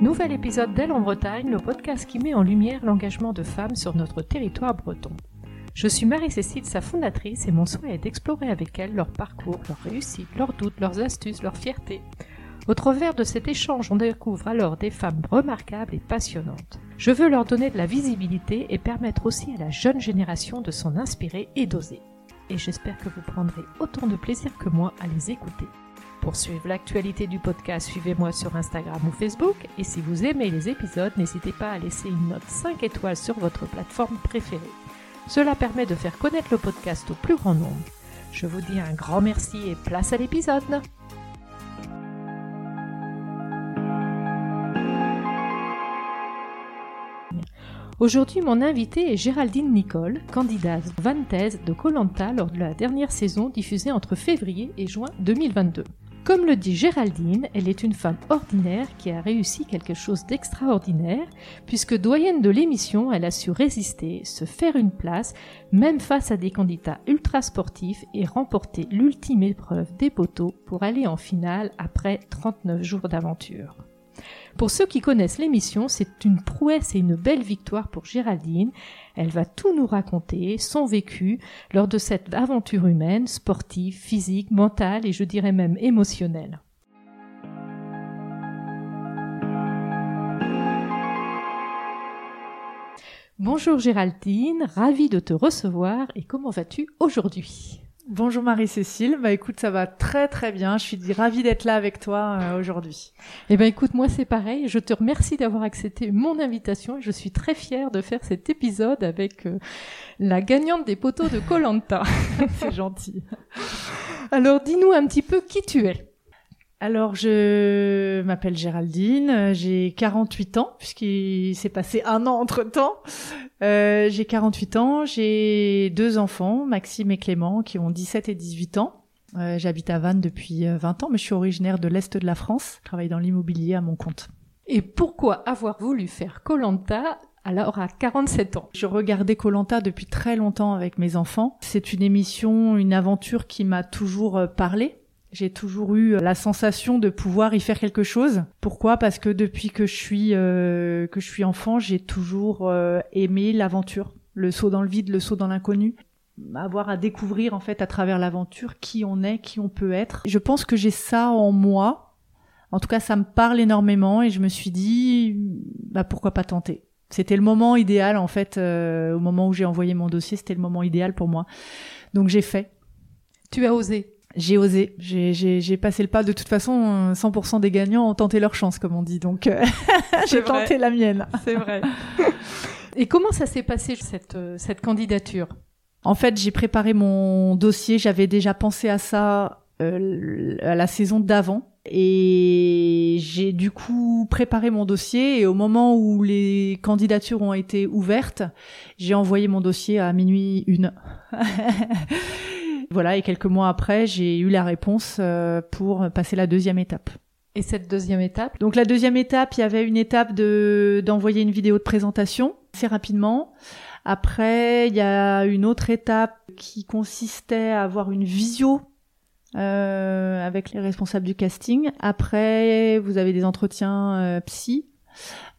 Nouvel épisode d'Elle en Bretagne, le podcast qui met en lumière l'engagement de femmes sur notre territoire breton. Je suis Marie-Cécile, sa fondatrice, et mon souhait est d'explorer avec elle leur parcours, leurs réussites, leurs doutes, leurs astuces, leurs fiertés. Au travers de cet échange, on découvre alors des femmes remarquables et passionnantes. Je veux leur donner de la visibilité et permettre aussi à la jeune génération de s'en inspirer et d'oser. Et j'espère que vous prendrez autant de plaisir que moi à les écouter. Pour suivre l'actualité du podcast, suivez-moi sur Instagram ou Facebook. Et si vous aimez les épisodes, n'hésitez pas à laisser une note 5 étoiles sur votre plateforme préférée. Cela permet de faire connaître le podcast au plus grand nombre. Je vous dis un grand merci et place à l'épisode. Aujourd'hui, mon invité est Géraldine Nicole, candidate Van Thèse de Colanta lors de la dernière saison diffusée entre février et juin 2022. Comme le dit Géraldine, elle est une femme ordinaire qui a réussi quelque chose d'extraordinaire, puisque doyenne de l'émission, elle a su résister, se faire une place, même face à des candidats ultra sportifs et remporter l'ultime épreuve des poteaux pour aller en finale après 39 jours d'aventure. Pour ceux qui connaissent l'émission, c'est une prouesse et une belle victoire pour Géraldine. Elle va tout nous raconter, son vécu, lors de cette aventure humaine, sportive, physique, mentale et je dirais même émotionnelle. Bonjour Géraldine, ravie de te recevoir et comment vas-tu aujourd'hui? Bonjour Marie-Cécile, bah écoute, ça va très très bien, je suis ravie d'être là avec toi euh, aujourd'hui. Eh ben écoute, moi c'est pareil, je te remercie d'avoir accepté mon invitation et je suis très fière de faire cet épisode avec euh, la gagnante des poteaux de Colanta. c'est gentil. Alors dis-nous un petit peu qui tu es. Alors, je m'appelle Géraldine, j'ai 48 ans, puisqu'il s'est passé un an entre-temps. Euh, j'ai 48 ans, j'ai deux enfants, Maxime et Clément, qui ont 17 et 18 ans. Euh, J'habite à Vannes depuis 20 euh, ans, mais je suis originaire de l'Est de la France, je travaille dans l'immobilier à mon compte. Et pourquoi avoir voulu faire Colanta alors à 47 ans? Je regardais Colanta depuis très longtemps avec mes enfants. C'est une émission, une aventure qui m'a toujours euh, parlé. J'ai toujours eu la sensation de pouvoir y faire quelque chose. Pourquoi? Parce que depuis que je suis euh, que je suis enfant, j'ai toujours euh, aimé l'aventure, le saut dans le vide, le saut dans l'inconnu avoir à découvrir en fait à travers l'aventure qui on est, qui on peut être. Je pense que j'ai ça en moi. En tout cas, ça me parle énormément et je me suis dit bah pourquoi pas tenter? C'était le moment idéal en fait euh, au moment où j'ai envoyé mon dossier, c'était le moment idéal pour moi. Donc j'ai fait. Tu as osé j'ai osé, j'ai passé le pas. De toute façon, 100% des gagnants ont tenté leur chance, comme on dit. Donc, euh, j'ai tenté la mienne. C'est vrai. Et comment ça s'est passé cette, euh, cette candidature? En fait, j'ai préparé mon dossier. J'avais déjà pensé à ça euh, à la saison d'avant. Et j'ai du coup préparé mon dossier et au moment où les candidatures ont été ouvertes, j'ai envoyé mon dossier à minuit une. Voilà, et quelques mois après, j'ai eu la réponse euh, pour passer la deuxième étape. Et cette deuxième étape? Donc la deuxième étape, il y avait une étape de d'envoyer une vidéo de présentation assez rapidement. Après, il y a une autre étape qui consistait à avoir une visio euh, avec les responsables du casting. Après, vous avez des entretiens euh, psy.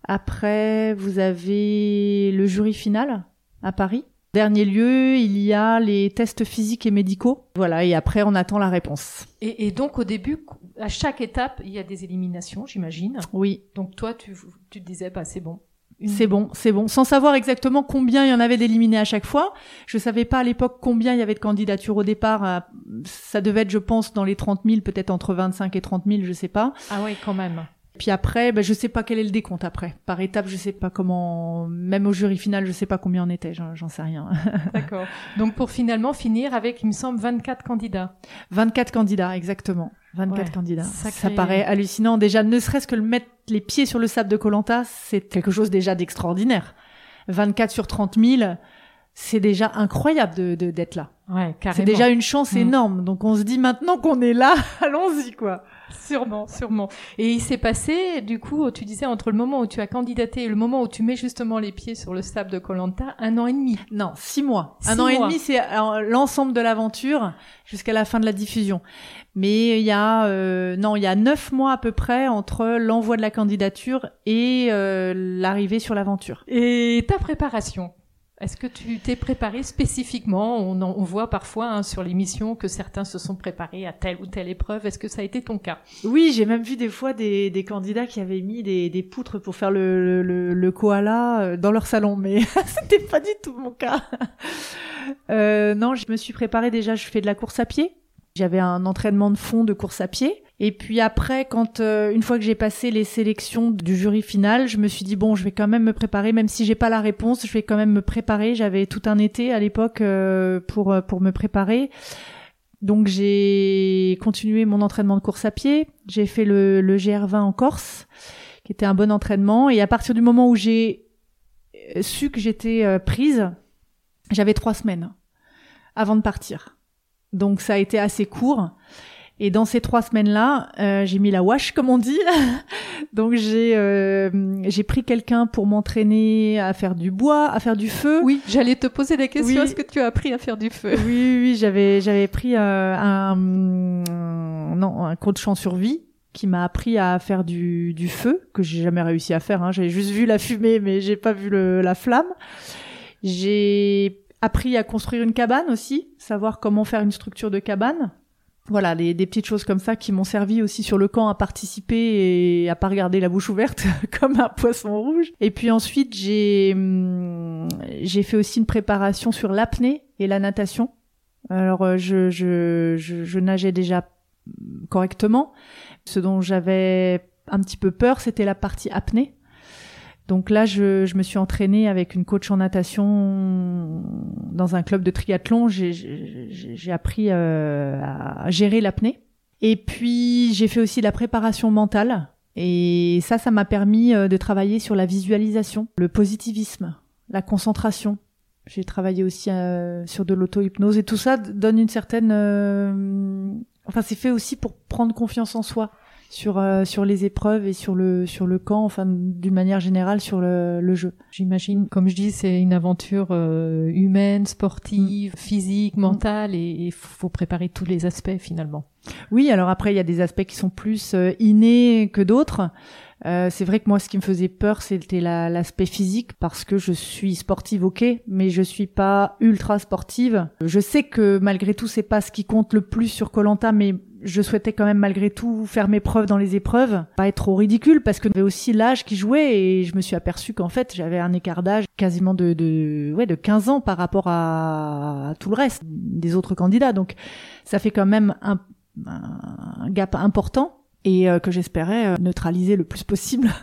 Après, vous avez le jury final à Paris. Dernier lieu, il y a les tests physiques et médicaux. Voilà, et après, on attend la réponse. Et, donc, au début, à chaque étape, il y a des éliminations, j'imagine. Oui. Donc, toi, tu, tu te disais, bah, c'est bon. C'est bon, c'est bon. Sans savoir exactement combien il y en avait d'éliminés à chaque fois. Je savais pas à l'époque combien il y avait de candidatures au départ. Ça devait être, je pense, dans les 30 000, peut-être entre 25 et 30 000, je sais pas. Ah oui, quand même. Puis après, ben, je sais pas quel est le décompte après. Par étape, je sais pas comment. Même au jury final, je sais pas combien on était. J'en sais rien. D'accord. Donc pour finalement finir avec, il me semble, 24 candidats. 24 candidats, exactement. 24 candidats. Ça paraît hallucinant. Déjà, ne serait-ce que le mettre les pieds sur le sable de Colanta, c'est quelque chose déjà d'extraordinaire. 24 sur 30 000 c'est déjà incroyable de d'être là. Ouais. C'est déjà une chance Mm. énorme. Donc on se dit maintenant qu'on est là, allons-y quoi. Sûrement, sûrement. Et il s'est passé, du coup, tu disais, entre le moment où tu as candidaté et le moment où tu mets justement les pieds sur le sable de Colanta, un an et demi. Non, six mois. Six un an et demi, c'est euh, l'ensemble de l'aventure jusqu'à la fin de la diffusion. Mais il y a euh, non, il y a neuf mois à peu près entre l'envoi de la candidature et euh, l'arrivée sur l'aventure. Et ta préparation? Est-ce que tu t'es préparé spécifiquement? On, en- on voit parfois hein, sur l'émission que certains se sont préparés à telle ou telle épreuve. Est-ce que ça a été ton cas? Oui, j'ai même vu des fois des, des candidats qui avaient mis des, des poutres pour faire le, le, le koala euh, dans leur salon, mais c'était pas du tout mon cas. Euh, non, je me suis préparée déjà, je fais de la course à pied. J'avais un entraînement de fond de course à pied. Et puis après, quand euh, une fois que j'ai passé les sélections du jury final, je me suis dit bon, je vais quand même me préparer, même si j'ai pas la réponse, je vais quand même me préparer. J'avais tout un été à l'époque euh, pour euh, pour me préparer. Donc j'ai continué mon entraînement de course à pied. J'ai fait le, le GR20 en Corse, qui était un bon entraînement. Et à partir du moment où j'ai euh, su que j'étais euh, prise, j'avais trois semaines avant de partir. Donc ça a été assez court. Et dans ces trois semaines-là, euh, j'ai mis la wash, comme on dit. Donc j'ai euh, j'ai pris quelqu'un pour m'entraîner à faire du bois, à faire du feu. Oui, j'allais te poser des questions. Oui. Est-ce que tu as appris à faire du feu? Oui, oui, oui, j'avais j'avais pris euh, un non un coach en survie qui m'a appris à faire du, du feu que j'ai jamais réussi à faire. Hein. J'avais juste vu la fumée, mais j'ai pas vu le, la flamme. J'ai appris à construire une cabane aussi, savoir comment faire une structure de cabane. Voilà, des, petites choses comme ça qui m'ont servi aussi sur le camp à participer et à pas regarder la bouche ouverte comme un poisson rouge. Et puis ensuite, j'ai hum, j'ai fait aussi une préparation sur l'apnée et la natation. Alors euh, je, je, je, je nageais déjà correctement. Ce dont j'avais un petit peu peur, c'était la partie apnée. Donc là, je, je me suis entraînée avec une coach en natation dans un club de triathlon. J'ai- appris euh, à gérer l'apnée. Et puis, j'ai fait aussi de la préparation mentale. Et ça, ça m'a permis euh, de travailler sur la visualisation, le positivisme, la concentration. J'ai travaillé aussi euh, sur de l'auto-hypnose et tout ça donne une certaine... euh, Enfin, c'est fait aussi pour prendre confiance en soi sur euh, sur les épreuves et sur le sur le camp, enfin d'une manière générale sur le, le jeu. J'imagine, comme je dis, c'est une aventure euh, humaine, sportive, Mm. physique, mentale, et il faut préparer tous les aspects finalement. Oui, alors après il y a des aspects qui sont plus euh, innés que d'autres. Euh, c'est vrai que moi, ce qui me faisait peur, c'était la- l'aspect physique parce que je suis sportive, ok, mais je suis pas ultra sportive. Je sais que malgré tout, c'est pas ce qui compte le plus sur Colanta, mais je souhaitais quand même malgré tout faire mes preuves dans les épreuves, pas être trop ridicule parce que j'avais aussi l'âge qui jouait et je me suis aperçu qu'en fait j'avais un écart d'âge quasiment de, de ouais de 15 ans par rapport à, à tout le reste des autres candidats. Donc ça fait quand même un, un gap important et euh, que j'espérais euh, neutraliser le plus possible.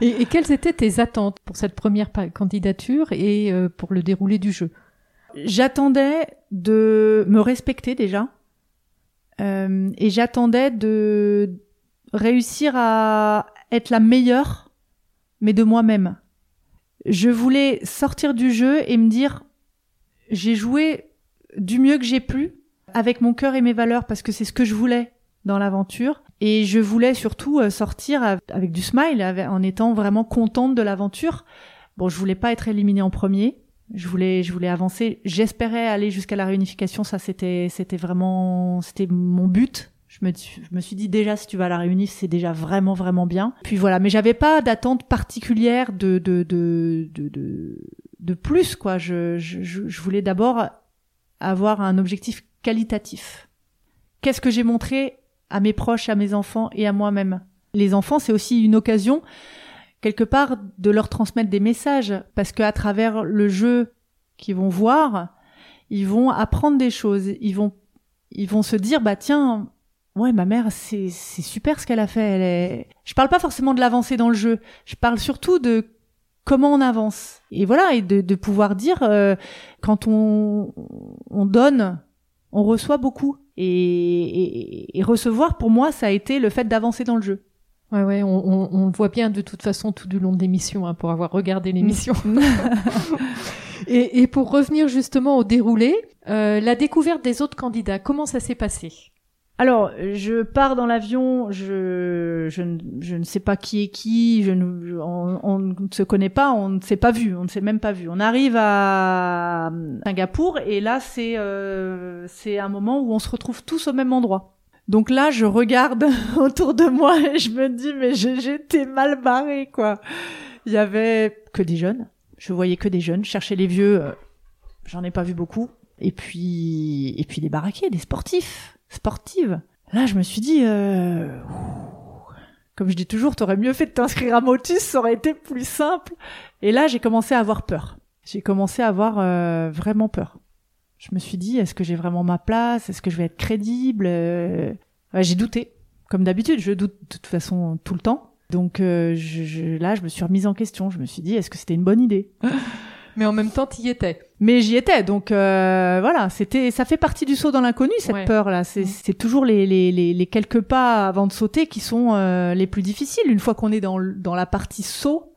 Et, et quelles étaient tes attentes pour cette première candidature et euh, pour le déroulé du jeu? J'attendais de me respecter déjà euh, et j'attendais de réussir à être la meilleure, mais de moi-même. Je voulais sortir du jeu et me dire j'ai joué du mieux que j'ai pu avec mon cœur et mes valeurs parce que c'est ce que je voulais dans l'aventure et je voulais surtout euh, sortir av- avec du smile en étant vraiment contente de l'aventure. Bon, je voulais pas être éliminée en premier. Je voulais, je voulais avancer. J'espérais aller jusqu'à la réunification. Ça, c'était, c'était vraiment, c'était mon but. Je me, je me suis dit déjà, si tu vas à la réunif, c'est déjà vraiment, vraiment bien. Puis voilà. Mais j'avais pas d'attente particulière de, de, de, de, de, de plus, quoi. Je, je, je je voulais d'abord avoir un objectif qualitatif. Qu'est-ce que j'ai montré à mes proches, à mes enfants et à moi-même? Les enfants, c'est aussi une occasion quelque part de leur transmettre des messages. Parce qu'à travers le jeu qu'ils vont voir, ils vont apprendre des choses, ils vont ils vont se dire bah tiens ouais ma mère c'est c'est super ce qu'elle a fait, elle est je parle pas forcément de l'avancée dans le jeu, je parle surtout de comment on avance. Et voilà et de, de pouvoir dire euh, quand on on donne on reçoit beaucoup. Et, et, et recevoir pour moi ça a été le fait d'avancer dans le jeu Ouais, ouais, on, on, on, le voit bien de toute façon tout du long de l'émission, hein, pour avoir regardé l'émission. et, et, pour revenir justement au déroulé, euh, la découverte des autres candidats, comment ça s'est passé? Alors, je pars dans l'avion, je, je, je, ne sais pas qui est qui, je on, on, ne se connaît pas, on ne s'est pas vu, on ne s'est même pas vu. On arrive à Singapour et là, c'est euh, c'est un moment où on se retrouve tous au même endroit. Donc là, je regarde autour de moi et je me dis, mais j'étais mal barré, quoi. Il y avait que des jeunes. Je voyais que des jeunes. Chercher les vieux, euh, j'en ai pas vu beaucoup. Et puis, et puis des baraqués, des sportifs, sportives. Là, je me suis dit, euh, comme je dis toujours, t'aurais mieux fait de t'inscrire à Motus, ça aurait été plus simple. Et là, j'ai commencé à avoir peur. J'ai commencé à avoir euh, vraiment peur. Je me suis dit, est-ce que j'ai vraiment ma place? Est-ce que je vais être crédible? Euh, J'ai douté. Comme d'habitude, je doute de toute façon tout le temps. Donc euh, je, là, je me suis remise en question. Je me suis dit, est-ce que c'était une bonne idée? Mais en même temps, t'y étais. Mais j'y étais, donc euh, voilà, c'était, ça fait partie du saut dans l'inconnu cette peur là. C'est, c'est toujours les, les, les, les, quelques pas avant de sauter qui sont les plus difficiles. Une fois qu'on est dans, dans la partie saut,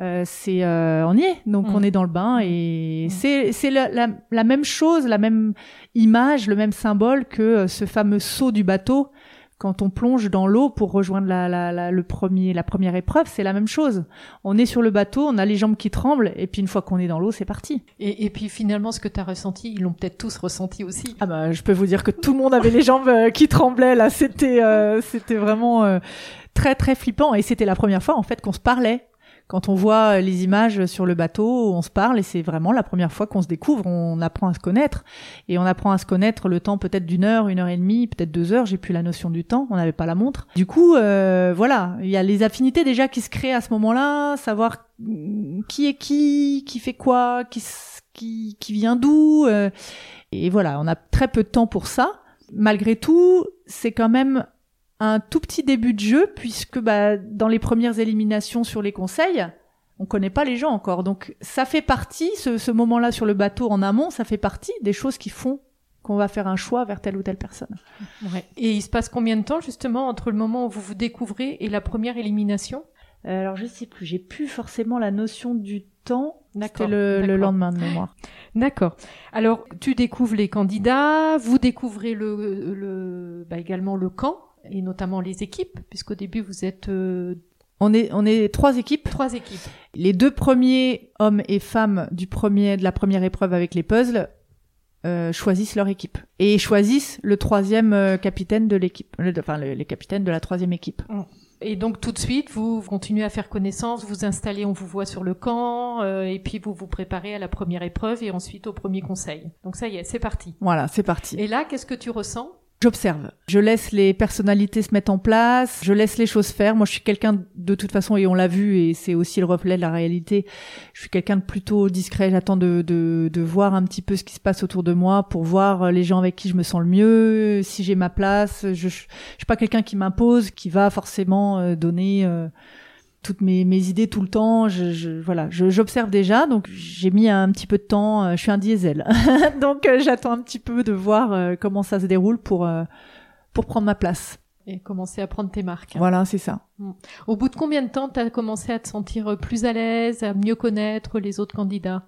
euh, c'est euh, on y est. Donc mm. on est dans le bain et mm. c'est c'est la, la, la, même chose la même image le même symbole que euh, ce fameux saut du bateau quand on plonge dans l'eau pour rejoindre la, la, le premier la première épreuve. C'est la même chose. On est sur le bateau on a les jambes qui tremblent et puis une fois qu'on est dans l'eau c'est parti. Et, et, puis finalement ce que tu as ressenti ils l'ont peut-être tous ressenti aussi. Ah bah je peux vous dire que tout le monde avait les jambes qui tremblaient là. C'était c'était vraiment très très flippant et c'était la première fois en fait qu'on se parlait quand on voit les images sur le bateau, on se parle et c'est vraiment la première fois qu'on se découvre, on apprend à se connaître et on apprend à se connaître le temps peut-être d'une heure, une heure et demie, peut-être deux heures, j'ai plus la notion du temps, on n'avait pas la montre. Du coup, euh, voilà, il y a les affinités déjà qui se créent à ce moment-là, savoir qui est qui, qui fait quoi, qui, qui, qui vient d'où, euh, et voilà, on a très peu de temps pour ça. Malgré tout, c'est quand même un tout petit début de jeu puisque bah, dans les premières éliminations sur les conseils, on connaît pas les gens encore. Donc ça fait partie, ce, moment-là sur le bateau en amont, ça fait partie des choses qui font qu'on va faire un choix vers telle ou telle personne. Et il se passe combien de temps justement entre le moment où vous vous découvrez et la première élimination? Euh, Alors je sais plus, j'ai plus forcément la notion du temps. C'était le, le, lendemain de mémoire. D'accord. Alors tu découvres les candidats, vous découvrez le, le bah, également le camp et notamment les équipes, puisqu'au début vous êtes euh, on est on est trois équipes. Trois équipes. Les deux premiers hommes et femmes du premier de la première épreuve avec les puzzles euh, choisissent leur équipe et choisissent le troisième euh, capitaine de l'équipe, enfin les capitaines de la troisième équipe. Mm. Et donc tout de suite, vous continuez à faire connaissance, vous installez, on vous voit sur le camp, et puis vous vous préparez à la première épreuve et ensuite au premier conseil. Donc ça y est, c'est parti. Voilà, c'est parti. Et là, qu'est-ce que tu ressens? J'observe. Je laisse les personnalités se mettre en place. Je laisse les choses faire. Moi, je suis quelqu'un de toute façon, et on l'a vu, et c'est aussi le reflet de la réalité. Je suis quelqu'un de plutôt discret. J'attends de, voir un petit peu ce qui se passe autour de moi pour voir les gens avec qui je me sens le mieux, si j'ai ma place. Je, je, suis pas quelqu'un qui m'impose, qui va forcément euh, donner euh, toutes mes, mes idées tout le temps. Je, je voilà, j'observe déjà, donc j'ai mis un petit peu de temps. Euh, je suis un diesel, donc euh, j'attends un petit peu de voir euh, comment ça se déroule pour pour prendre ma place. Et commencer à prendre tes marques. Voilà, c'est ça. Mm. Au bout de combien de temps tu as commencé à te sentir plus à l'aise, à mieux connaître les autres candidats?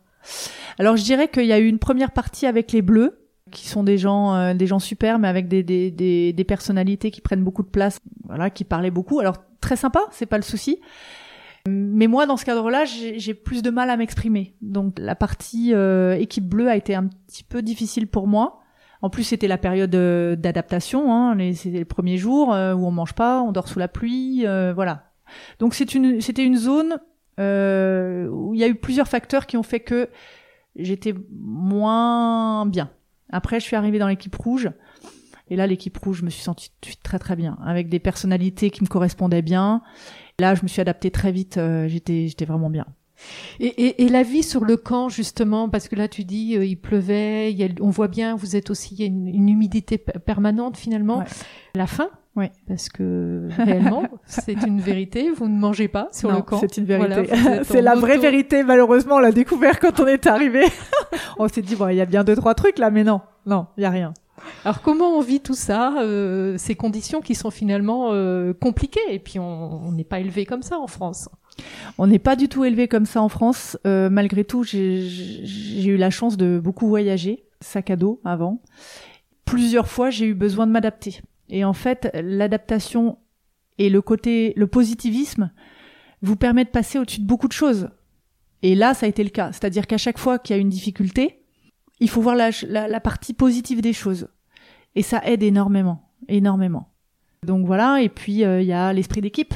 Alors je dirais qu'il y a eu une première partie avec les bleus qui sont des gens des gens super mais avec des, des, des, des personnalités qui prennent beaucoup de place voilà qui parlaient beaucoup alors très sympa, c'est pas le souci. Mais moi, dans ce cadre-là, j'ai plus de mal à m'exprimer. Donc la partie euh, équipe bleue a été un petit peu difficile pour moi. En plus, c'était la période euh, d'adaptation. Hein, c'était les premiers jours euh, où on mange pas, on dort sous la pluie, voilà. Donc c'est une, c'était une zone où il y a eu plusieurs facteurs qui ont fait que j'étais moins bien. Après, je suis arrivée dans l'équipe rouge. Et là, l'équipe rouge, je me suis sentie tout de suite très très bien, avec des personnalités qui me correspondaient bien. Là, je me suis adaptée très vite. Euh, j'étais j'étais vraiment bien. Et, et, et, la vie sur le camp, justement, parce que là, tu dis, euh, il pleuvait, il y a, on voit bien, vous êtes aussi, il y a une, une humidité permanente finalement. La faim, oui. Parce que réellement, c'est une vérité. Vous ne mangez pas sur le camp. C'est une vérité. c'est la vraie vérité. Malheureusement, on l'a découvert quand on est arrivé. on s'est dit bon, il y a bien deux trois trucs là, mais non, non, il y a rien. Alors comment on vit tout ça, euh, ces conditions qui sont finalement euh, compliquées? Et puis on n'est pas élevé comme ça en France. On n'est pas du tout élevé comme ça en France. Euh, malgré tout, j'ai eu la chance de beaucoup voyager, sac à dos avant. Plusieurs fois, j'ai eu besoin de m'adapter. Et en fait, l'adaptation et le côté, le positivisme vous permet de passer au-dessus de beaucoup de choses. Et là, ça a été le cas. C'est-à-dire qu'à chaque fois qu'il y a une difficulté, il faut voir la, partie positive des choses. Et ça aide énormément, énormément. Donc voilà, et puis euh, il y a l'esprit d'équipe.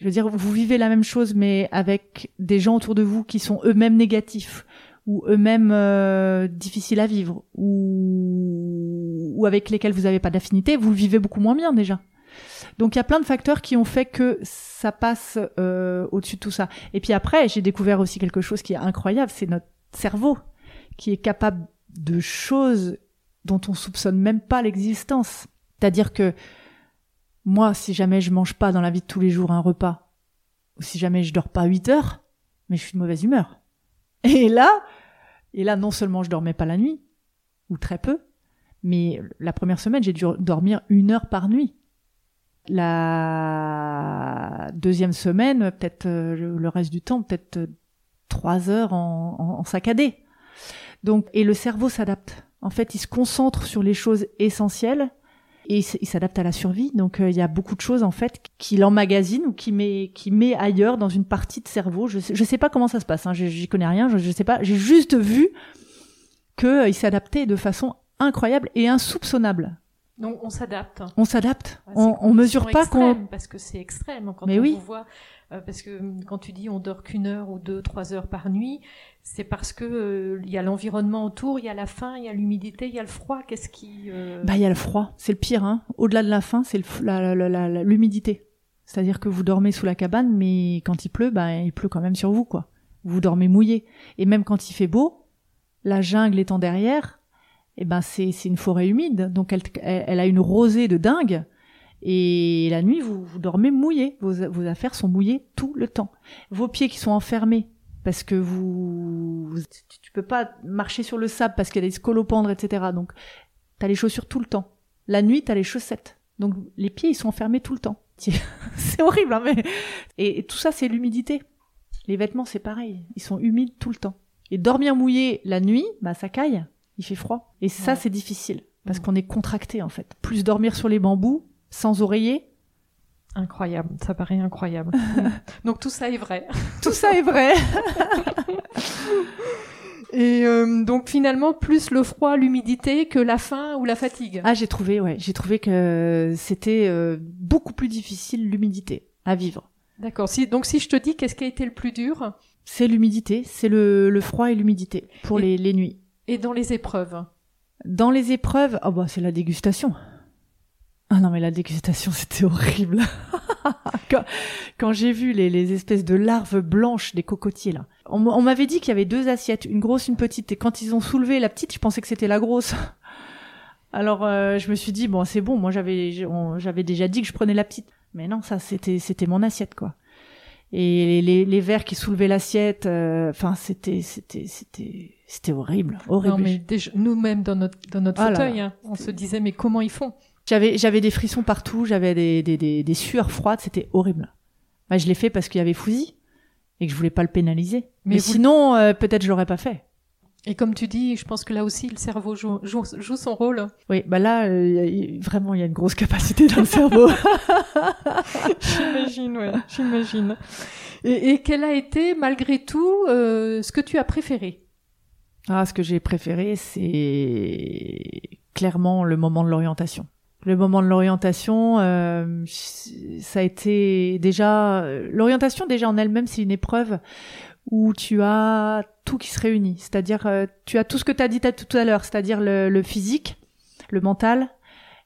Je veux dire, vous vivez la même chose, mais avec des gens autour de vous qui sont eux-mêmes négatifs, ou eux-mêmes euh, difficiles à vivre, ou, ou avec lesquels vous n'avez pas d'affinité, vous vivez beaucoup moins bien déjà. Donc il y a plein de facteurs qui ont fait que ça passe euh, au-dessus de tout ça. Et puis après, j'ai découvert aussi quelque chose qui est incroyable, c'est notre cerveau qui est capable de choses dont on soupçonne même pas l'existence. C'est-à-dire que moi, si jamais je mange pas dans la vie de tous les jours un repas, ou si jamais je dors pas 8 heures, mais je suis de mauvaise humeur. Et là, et là, non seulement je dormais pas la nuit, ou très peu, mais la première semaine, j'ai dû dormir une heure par nuit. La deuxième semaine, peut-être euh, le reste du temps, peut-être euh, trois heures en, en, saccadé. Donc, et le cerveau s'adapte. En fait, il se concentre sur les choses essentielles et il s'adapte à la survie. Donc, euh, il y a beaucoup de choses en fait qu'il emmagasine ou qu'il met, qui met ailleurs dans une partie de cerveau. Je sais, je sais pas comment ça se passe. Hein. J'y connais rien. Je, je sais pas. J'ai juste vu que euh, il s'adaptait de façon incroyable et insoupçonnable. Donc on s'adapte. On s'adapte. on, on mesure pas qu'on. Parce que c'est extrême quand Mais on oui. vous voit. Euh, parce que hum, quand tu dis on dort qu'une heure ou deux, trois heures par nuit, c'est parce que euh, il y a l'environnement autour, il y a la faim, il y a l'humidité, il y a le froid. Qu'est-ce qui euh, Bah il y a le froid. C'est le pire. Hein. Au-delà de la faim, c'est l'humidité. C'est-à-dire que vous dormez sous la cabane, mais quand il pleut, bah il pleut quand même sur vous, quoi. Vous dormez mouillé. Et même quand il fait beau, la jungle étant derrière, eh ben c'est une forêt humide, donc elle, elle a une rosée de dingue. Et la nuit, vous, vous dormez mouillé. Vos, vos affaires sont mouillées tout le temps. Vos pieds qui sont enfermés parce que vous, vous tu, tu peux pas marcher sur le sable parce qu'il y a des scolopendres, etc. Donc, t'as les chaussures tout le temps. La nuit, t'as les chaussettes. Donc, les pieds, ils sont enfermés tout le temps. c'est horrible, hein, mais et, et tout ça, c'est l'humidité. Les vêtements, c'est pareil. Ils sont humides tout le temps. Et dormir mouillé la nuit, bah ça caille. Il fait froid. Et ça, Ouais. c'est difficile parce Mm. qu'on est contracté en fait. Plus dormir sur les bambous, sans oreiller, Incroyable, ça paraît incroyable. Donc tout ça est vrai. tout ça est vrai. Et euh, donc finalement, plus le froid, l'humidité que la faim ou la fatigue. Ah, j'ai trouvé, ouais, j'ai trouvé que c'était euh, beaucoup plus difficile l'humidité à vivre. D'accord. Si, donc si je te dis qu'est-ce qui a été le plus dur? C'est l'humidité, c'est le, le froid et l'humidité pour Et- les, les nuits. Et dans les épreuves Dans les épreuves, oh bah c'est la dégustation. Ah non mais la dégustation c'était horrible. quand quand j'ai vu les, les espèces de larves blanches des cocotiers là, on, m'avait dit qu'il y avait deux assiettes, une grosse, une petite. Et quand ils ont soulevé la petite, je pensais que c'était la grosse. Alors euh, je me suis dit bon c'est bon, moi j'avais déjà dit que je prenais la petite, mais non ça c'était c'était mon assiette quoi. Et les, les verres qui soulevaient l'assiette, euh, enfin c'était c'était c'était c'était horrible, horrible. Non, mais déjà, nous-mêmes dans notre dans notre Ah fauteuil, là. hein, on se disait mais comment ils font? J'avais j'avais des frissons partout, j'avais des, des, des, des sueurs froides, c'était horrible. Bah, je l'ai fait parce qu'il y avait Fouzi et que je voulais pas le pénaliser. Mais, Mais vous- sinon, euh, peut-être je l'aurais pas fait. Et comme tu dis, je pense que là aussi le cerveau joue, joue, joue son rôle. Oui, bah là, euh, vraiment, il y a une grosse capacité dans le cerveau. J'imagine, ouais, j'imagine. Et, et quel a été malgré tout euh, ce que tu as préféré? Ah, ce que j'ai préféré, c'est clairement le moment de l'orientation. Le moment de l'orientation, euh, ça a été déjà l'orientation déjà en elle-même, c'est une épreuve où tu as tout qui se réunit. C'est-à-dire, euh, tu as tout ce que tu as dit tout à l'heure, c'est-à-dire le, le physique, le mental,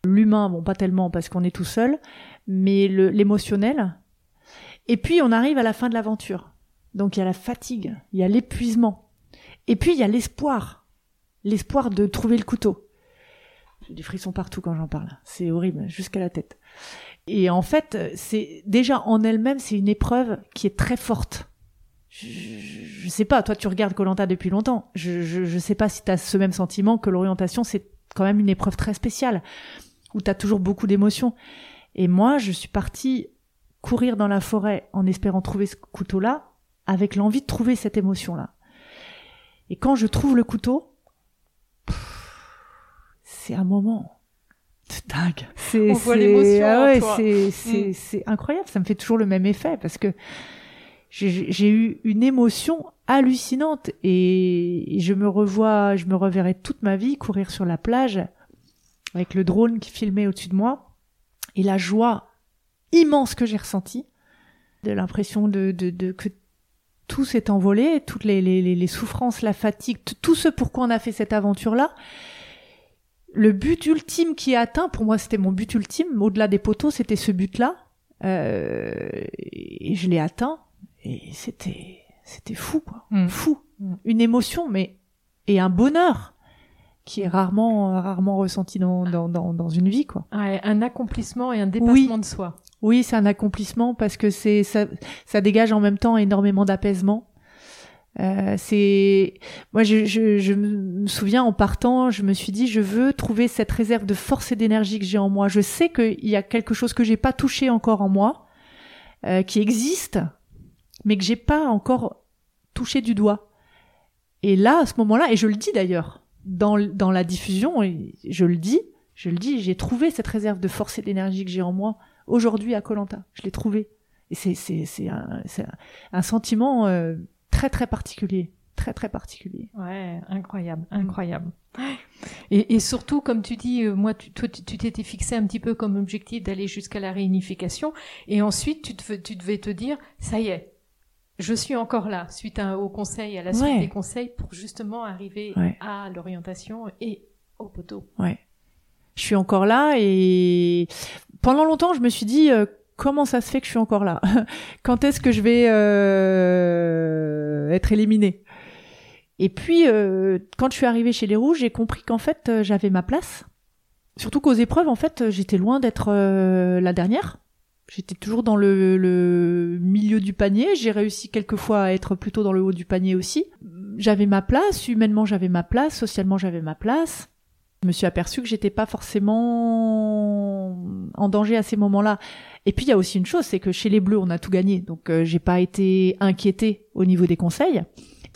l'humain, bon pas tellement parce qu'on est tout seul, mais l'émotionnel. Et puis on arrive à la fin de l'aventure. Donc il y a la fatigue, il y a l'épuisement. Et puis il y a l'espoir. L'espoir de trouver le couteau. J'ai des frissons partout quand j'en parle. C'est horrible, jusqu'à la tête. Et en fait, c'est déjà en elle-même, c'est une épreuve qui est très forte. Je, je, je sais pas, toi tu regardes Colanta depuis longtemps. Je, je, je sais pas si tu as ce même sentiment que l'orientation c'est quand même une épreuve très spéciale où tu as toujours beaucoup d'émotions. Et moi, je suis partie courir dans la forêt en espérant trouver ce couteau-là, avec l'envie de trouver cette émotion-là. Et quand je trouve le couteau, c'est un moment dingue. C'est, ah ouais, c'est, c'est, mm. c'est incroyable. Ça me fait toujours le même effet parce que j'ai eu une émotion hallucinante et je me revois, je me reverrai toute ma vie courir sur la plage avec le drone qui filmait au-dessus de moi et la joie immense que j'ai ressentie, de l'impression de, de, de, que tout s'est envolé, toutes les, les, les, souffrances, la fatigue, tout ce pourquoi on a fait cette aventure-là. Le but ultime qui est atteint, pour moi c'était mon but ultime, au-delà des poteaux, c'était ce but-là. Euh, et je l'ai atteint, et c'était c'était fou, quoi. Mm. Fou. Mm. Une émotion, mais et un bonheur qui est rarement rarement ressenti dans, dans, dans, dans une vie, quoi. un accomplissement et un dépassement de soi. Oui, c'est un accomplissement parce que c'est ça, ça dégage en même temps énormément d'apaisement. Euh, c'est moi je, je, je, me souviens en partant je me suis dit je veux trouver cette réserve de force et d'énergie que j'ai en moi je sais qu'il y a quelque chose que j'ai pas touché encore en moi euh, qui existe mais que j'ai pas encore touché du doigt et là à ce moment-là et je le dis d'ailleurs dans, dans la diffusion je le dis je le dis j'ai trouvé cette réserve de force et d'énergie que j'ai en moi aujourd'hui à Colanta. Je l'ai trouvé. Et c'est c'est c'est un, un, sentiment euh, très très particulier, très très particulier. Ouais, incroyable, incroyable. Et, et surtout, comme tu dis, euh, moi, tu, toi, tu t'étais fixé un petit peu comme objectif d'aller jusqu'à la réunification, et ensuite tu, te, tu devais te dire, ça y est, je suis encore là, suite à, au conseil, à la suite des conseils, pour justement arriver à l'orientation et au poteau. Ouais. Je suis encore là et pendant longtemps, je me suis dit euh, comment ça se fait que je suis encore là? Quand est-ce que je vais euh, être éliminée? Et puis, euh, quand je suis arrivée chez les Rouges, j'ai compris qu'en fait, j'avais ma place. Surtout qu'aux épreuves, en fait, j'étais loin d'être la dernière. J'étais toujours dans le, le, milieu du panier. J'ai réussi quelquefois à être plutôt dans le haut du panier aussi. J'avais ma place, humainement j'avais ma place, socialement j'avais ma place je me suis aperçue que j'étais pas forcément en danger à ces moments-là. Et puis il y a aussi une chose, c'est que chez les Bleus, on a tout gagné, donc euh, j'ai pas été inquiétée au niveau des conseils.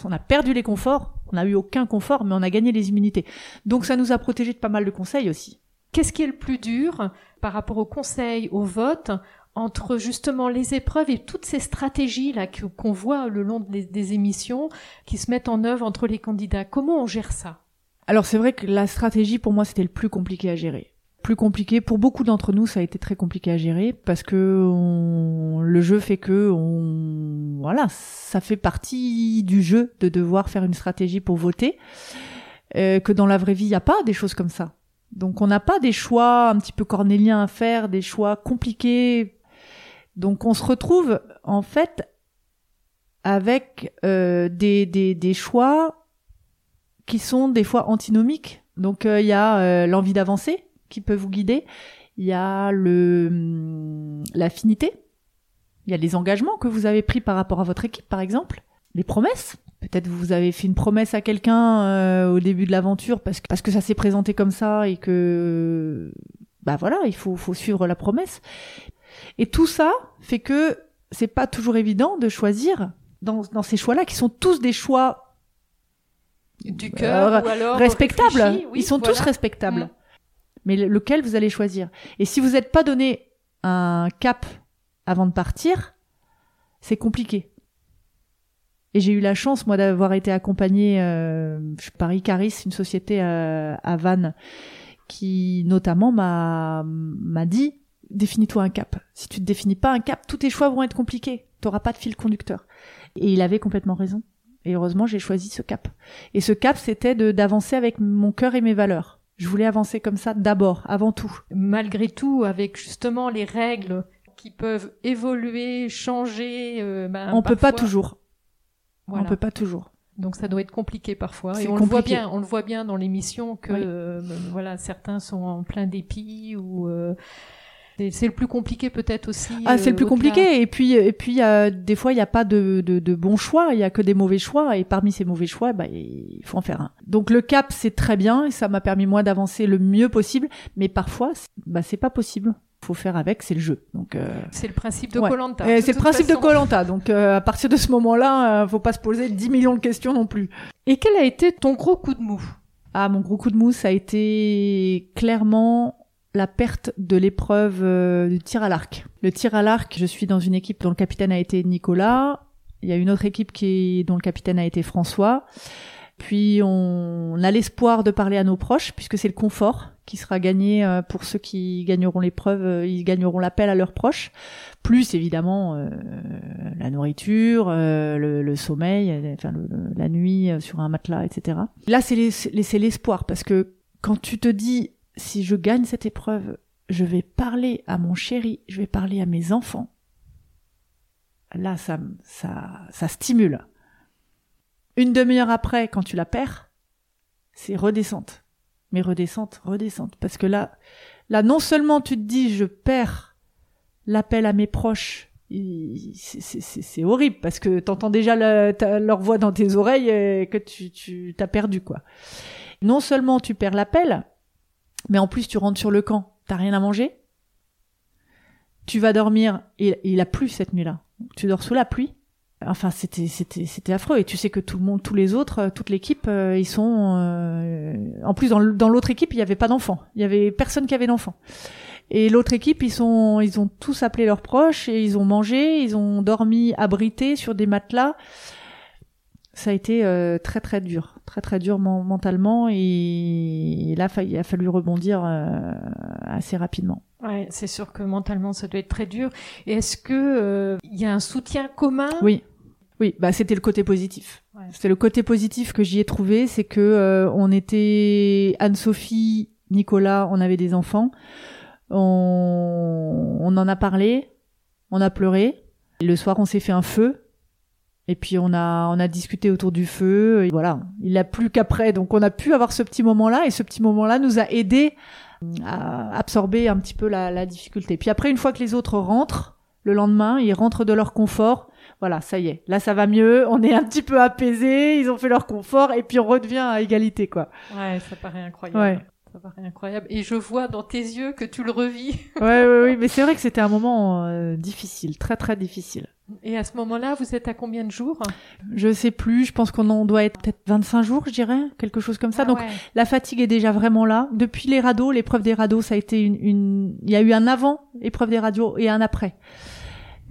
On a perdu les conforts, on n'a eu aucun confort, mais on a gagné les immunités. Donc ça nous a protégé de pas mal de conseils aussi. Qu'est-ce qui est le plus dur par rapport aux conseils, au vote, entre justement les épreuves et toutes ces stratégies là qu'on voit le long des émissions qui se mettent en œuvre entre les candidats? Comment on gère ça? Alors c'est vrai que la stratégie pour moi c'était le plus compliqué à gérer. Plus compliqué pour beaucoup d'entre nous, ça a été très compliqué à gérer parce que le jeu fait que voilà, ça fait partie du jeu de devoir faire une stratégie pour voter. Euh, que dans la vraie vie, il n'y a pas des choses comme ça. Donc on n'a pas des choix un petit peu cornéliens à faire, des choix compliqués. Donc on se retrouve en fait avec euh, des, des, choix qui sont des fois antinomiques. Donc euh, il y a euh, l'envie d'avancer qui peut vous guider, il y a hum, l'affinité, il y a les engagements que vous avez pris par rapport à votre équipe par exemple, les promesses. Peut-être vous avez fait une promesse à quelqu'un euh, au début de l'aventure parce que parce que ça s'est présenté comme ça et que bah voilà, il faut faut suivre la promesse. Et tout ça fait que c'est pas toujours évident de choisir dans, dans ces choix-là qui sont tous des choix du cœur ou alors respectables. Ils sont tous respectables. Mm. Mais lequel vous allez choisir? Et si vous n'êtes pas donné un cap avant de partir, c'est compliqué. Et j'ai eu la chance, moi, d'avoir été accompagnée euh, par Icaris, une société euh, à Vannes, qui notamment m'a m'a dit définis-toi un cap. Si tu te définis pas un cap, tous tes choix vont être compliqués. Tu n'auras pas de fil conducteur. Et il avait complètement raison. Et heureusement, j'ai choisi ce cap. Et ce cap, c'était d'avancer avec mon cœur et mes valeurs. Je voulais avancer comme ça d'abord, avant tout. Malgré tout, avec justement les règles qui peuvent évoluer, changer. Euh, ben, on peut pas toujours. On peut pas toujours. Donc ça doit être compliqué parfois. Et on le voit bien, on le voit bien dans l'émission que euh, voilà certains sont en plein dépit ou euh, C'est le plus compliqué peut-être aussi. Ah, c'est le euh, plus compliqué. Et puis, et puis, euh, des fois, il n'y a pas de, de, de bons choix. Il y a que des mauvais choix. Et parmi ces mauvais choix, bah, il faut en faire un. Donc, le cap, c'est très bien. Et ça m'a permis moi d'avancer le mieux possible. Mais parfois, bah, c'est pas possible. Faut faire avec. C'est le jeu. Donc, euh, C'est le principe de Ouais. Colanta. et c'est le principe de Colanta. Donc, euh, à partir de ce moment-là, euh, faut pas se poser 10 millions de questions non plus. Et quel a été ton gros coup de mou? Ah, mon gros coup de mousse a été clairement la perte de l'épreuve euh, du tir à l'arc. Le tir à l'arc, je suis dans une équipe dont le capitaine a été Nicolas. Il y a une autre équipe qui dont le capitaine a été François. Puis on a l'espoir de parler à nos proches, puisque c'est le confort qui sera gagné euh, pour ceux qui gagneront l'épreuve, euh, ils gagneront l'appel à leurs proches. Plus évidemment euh, la nourriture, le, sommeil, enfin la nuit sur un matelas, etc. Là c'est les- c'est l'espoir, parce que quand tu te dis si je gagne cette épreuve, je vais parler à mon chéri, je vais parler à mes enfants. Là, ça, ça, ça stimule. Une demi-heure après, quand tu la perds, c'est redescente. Mais redescente, redescente. Parce que là, là, non seulement tu te dis, je perds l'appel à mes proches, il- c'est- horrible parce que t'entends déjà le- leur voix dans tes oreilles et que tu, t'as perdu, quoi. Non seulement tu perds l'appel, mais en plus tu rentres sur le camp, t'as rien à manger, tu vas dormir, et il a plu cette nuit-là. Tu dors sous la pluie. Enfin, c'était c'était c'était affreux. Et tu sais que tout le monde, tous les autres, euh, toute l'équipe, euh, ils sont. euh, En plus, dans l'autre équipe, il y avait pas d'enfants. Il y avait personne qui avait d'enfants. Et l'autre équipe, ils sont, ils ont tous appelé leurs proches et ils ont mangé, ils ont dormi abrités sur des matelas. Ça a été euh, très très dur, très très dur men- mentalement et, là, il a fallu rebondir assez rapidement. Ouais, c'est sûr que mentalement ça doit être très dur. Et est-ce que euh, il y a un soutien commun Oui, oui, bah c'était le côté positif. Ouais. C'est le côté positif que j'y ai trouvé, c'est que euh, on était Anne-Sophie, Nicolas, on avait des enfants, on, on en a parlé, on a pleuré. Le soir, on s'est fait un feu. Et puis on a on a discuté autour du feu et voilà, il a plus qu'après donc on a pu avoir ce petit moment-là et ce petit moment-là nous a aidé à absorber un petit peu la, la difficulté. Puis après une fois que les autres rentrent le lendemain, ils rentrent de leur confort, voilà, ça y est, là ça va mieux, on est un petit peu apaisé, ils ont fait leur confort et puis on redevient à égalité quoi. Ouais, ça paraît incroyable. Ouais. Ça paraît incroyable. Et je vois dans tes yeux que tu le revis. Ouais ouais ouais, mais c'est vrai que c'était un moment euh, difficile, très très difficile. Et à ce moment-là, vous êtes à combien de jours? Je sais plus, je pense qu'on en doit être peut-être 25 jours, je dirais, quelque chose comme ça. Ah Donc ouais. la fatigue est déjà vraiment là. Depuis les radeaux, l'épreuve des radeaux, ça a été une, une... il y a eu un avant épreuve des radios et un après.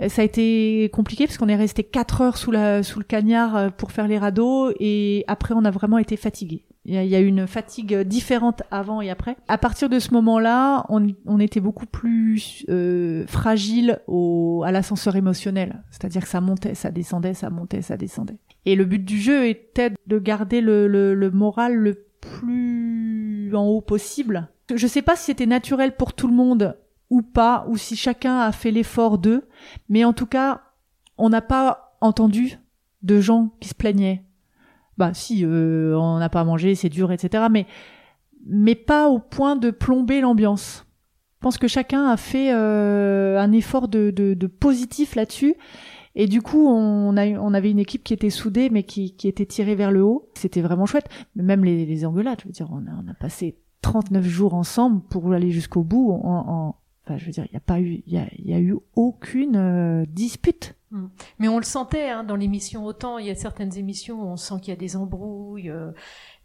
Ça a été compliqué parce qu'on est resté quatre heures sous la sous le cagnard euh, pour faire les radeaux et après on a vraiment été fatigué. Il y a eu une fatigue différente avant et après. À partir de ce moment-là, on, on était beaucoup plus euh, fragile au, à l'ascenseur émotionnel. C'est-à-dire que ça montait, ça descendait, ça montait, ça descendait. Et le but du jeu était de garder le, le, le moral le plus en haut possible. Je sais pas si c'était naturel pour tout le monde ou pas, ou si chacun a fait l'effort d'eux, mais en tout cas, on n'a pas entendu de gens qui se plaignaient. Bah si, euh, on n'a pas mangé, c'est dur, etc. Mais mais pas au point de plomber l'ambiance. Je pense que chacun a fait euh, un effort de, de, de positif là-dessus. Et du coup, on, a, on avait une équipe qui était soudée, mais qui, qui était tirée vers le haut. C'était vraiment chouette. Même les, les engueulades, je veux dire, on a, on a passé 39 jours ensemble pour aller jusqu'au bout. En, en- enfin, je veux dire, il n'y a pas eu, il y a, y a eu aucune euh, dispute. Mais on le sentait hein, dans l'émission. Autant il y a certaines émissions où on sent qu'il y a des embrouilles, euh,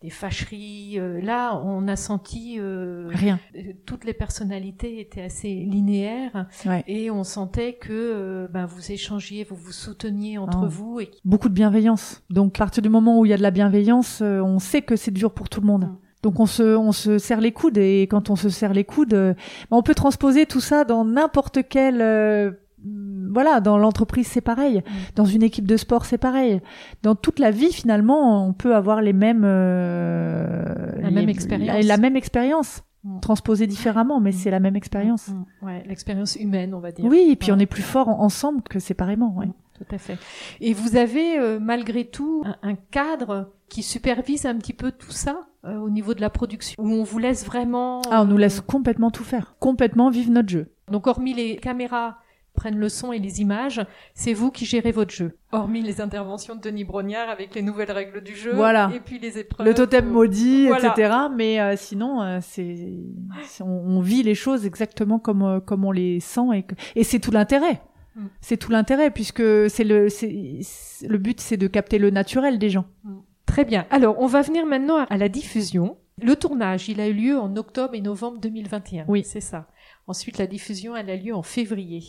des fâcheries. euh, là, on a senti euh, Rien. euh, toutes les personnalités étaient assez linéaires Ouais. et on sentait que euh, ben, vous échangiez, vous vous souteniez entre Oh. vous et beaucoup de bienveillance. Donc à partir du moment où il y a de la bienveillance, on sait que c'est dur pour tout le monde. Mm. Donc on se, on se serre les coudes et quand on se serre les coudes, euh, on peut transposer tout ça dans n'importe quel... euh, voilà, dans l'entreprise c'est pareil, Mm. dans une équipe de sport c'est pareil, dans toute la vie finalement on peut avoir les mêmes euh, La les- même expérience. la, la même expérience, Mm. transposée différemment, mais Mm. c'est la même expérience. Mm, Ouais, l'expérience humaine, on va dire. Oui, et puis Ouais. on est plus fort en- ensemble que séparément. Ouais. Mm, Tout à fait. Et vous avez euh, malgré tout un, un cadre qui supervise un petit peu tout ça? Euh, au niveau de la production, où on vous laisse vraiment. Ah, on nous euh, laisse complètement tout faire, complètement vivre notre jeu. Donc hormis les caméras prennent le son et les images, c'est vous qui gérez votre jeu. Hormis les interventions de Denis Brognard avec les nouvelles règles du jeu, Voilà. et puis les épreuves. le totem euh, maudit, voilà. etc. Mais euh, sinon, euh, c'est on, on vit les choses exactement comme euh, comme on les sent et que- et c'est tout l'intérêt. Mm. C'est tout l'intérêt puisque c'est le le but c'est de capter le naturel des gens. Très bien. Alors, on va venir maintenant à la diffusion. Le tournage, il a eu lieu en octobre et novembre 2021. Oui. C'est ça. Ensuite, la diffusion, elle a lieu en février.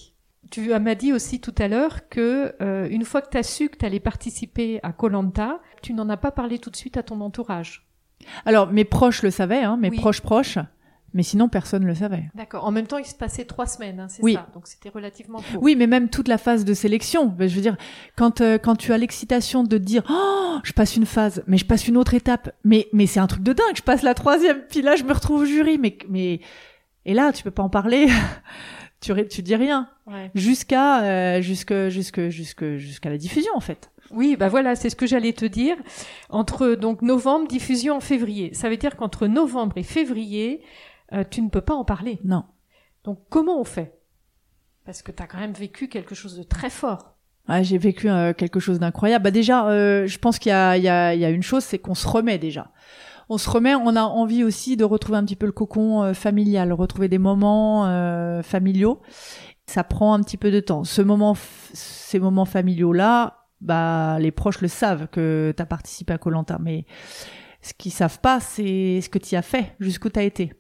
Tu m'as dit aussi tout à l'heure que euh, une fois que tu as su que tu allais participer à Colanta, tu n'en as pas parlé tout de suite à ton entourage. Alors mes proches le savaient, hein, mes Oui. proches proches, mais sinon personne le savait. D'accord. En même temps, il se passait trois semaines, hein, c'est Oui. ça. Donc c'était relativement court. Oui, mais même toute la phase de sélection. Ben, Je veux dire, quand euh, quand tu as l'excitation de dire, oh, je passe une phase, mais je passe une autre étape, mais mais c'est un truc de dingue. Je passe la troisième, puis là je me retrouve au jury, mais mais et là tu peux pas en parler. tu tu dis rien Ouais. jusqu'à euh, jusque jusque jusque jusqu'à la diffusion en fait. Oui, bah voilà, c'est ce que j'allais te dire. Entre donc novembre, diffusion en février. Ça veut dire qu'entre novembre et février, euh, tu ne peux pas en parler. Non. Donc comment on fait? Parce que tu as quand même vécu quelque chose de très fort. Ouais, j'ai vécu euh, quelque chose d'incroyable. Bah déjà, euh, je pense qu'il y a, il y, a, il y a une chose, c'est qu'on se remet déjà. On se remet, on a envie aussi de retrouver un petit peu le cocon euh, familial, retrouver des moments euh, familiaux. Ça prend un petit peu de temps. Ce moment, ces moments familiaux-là, bah les proches le savent que tu as participé à Colanta, mais ce qu'ils savent pas, c'est ce que tu as fait, jusqu'où tu as été.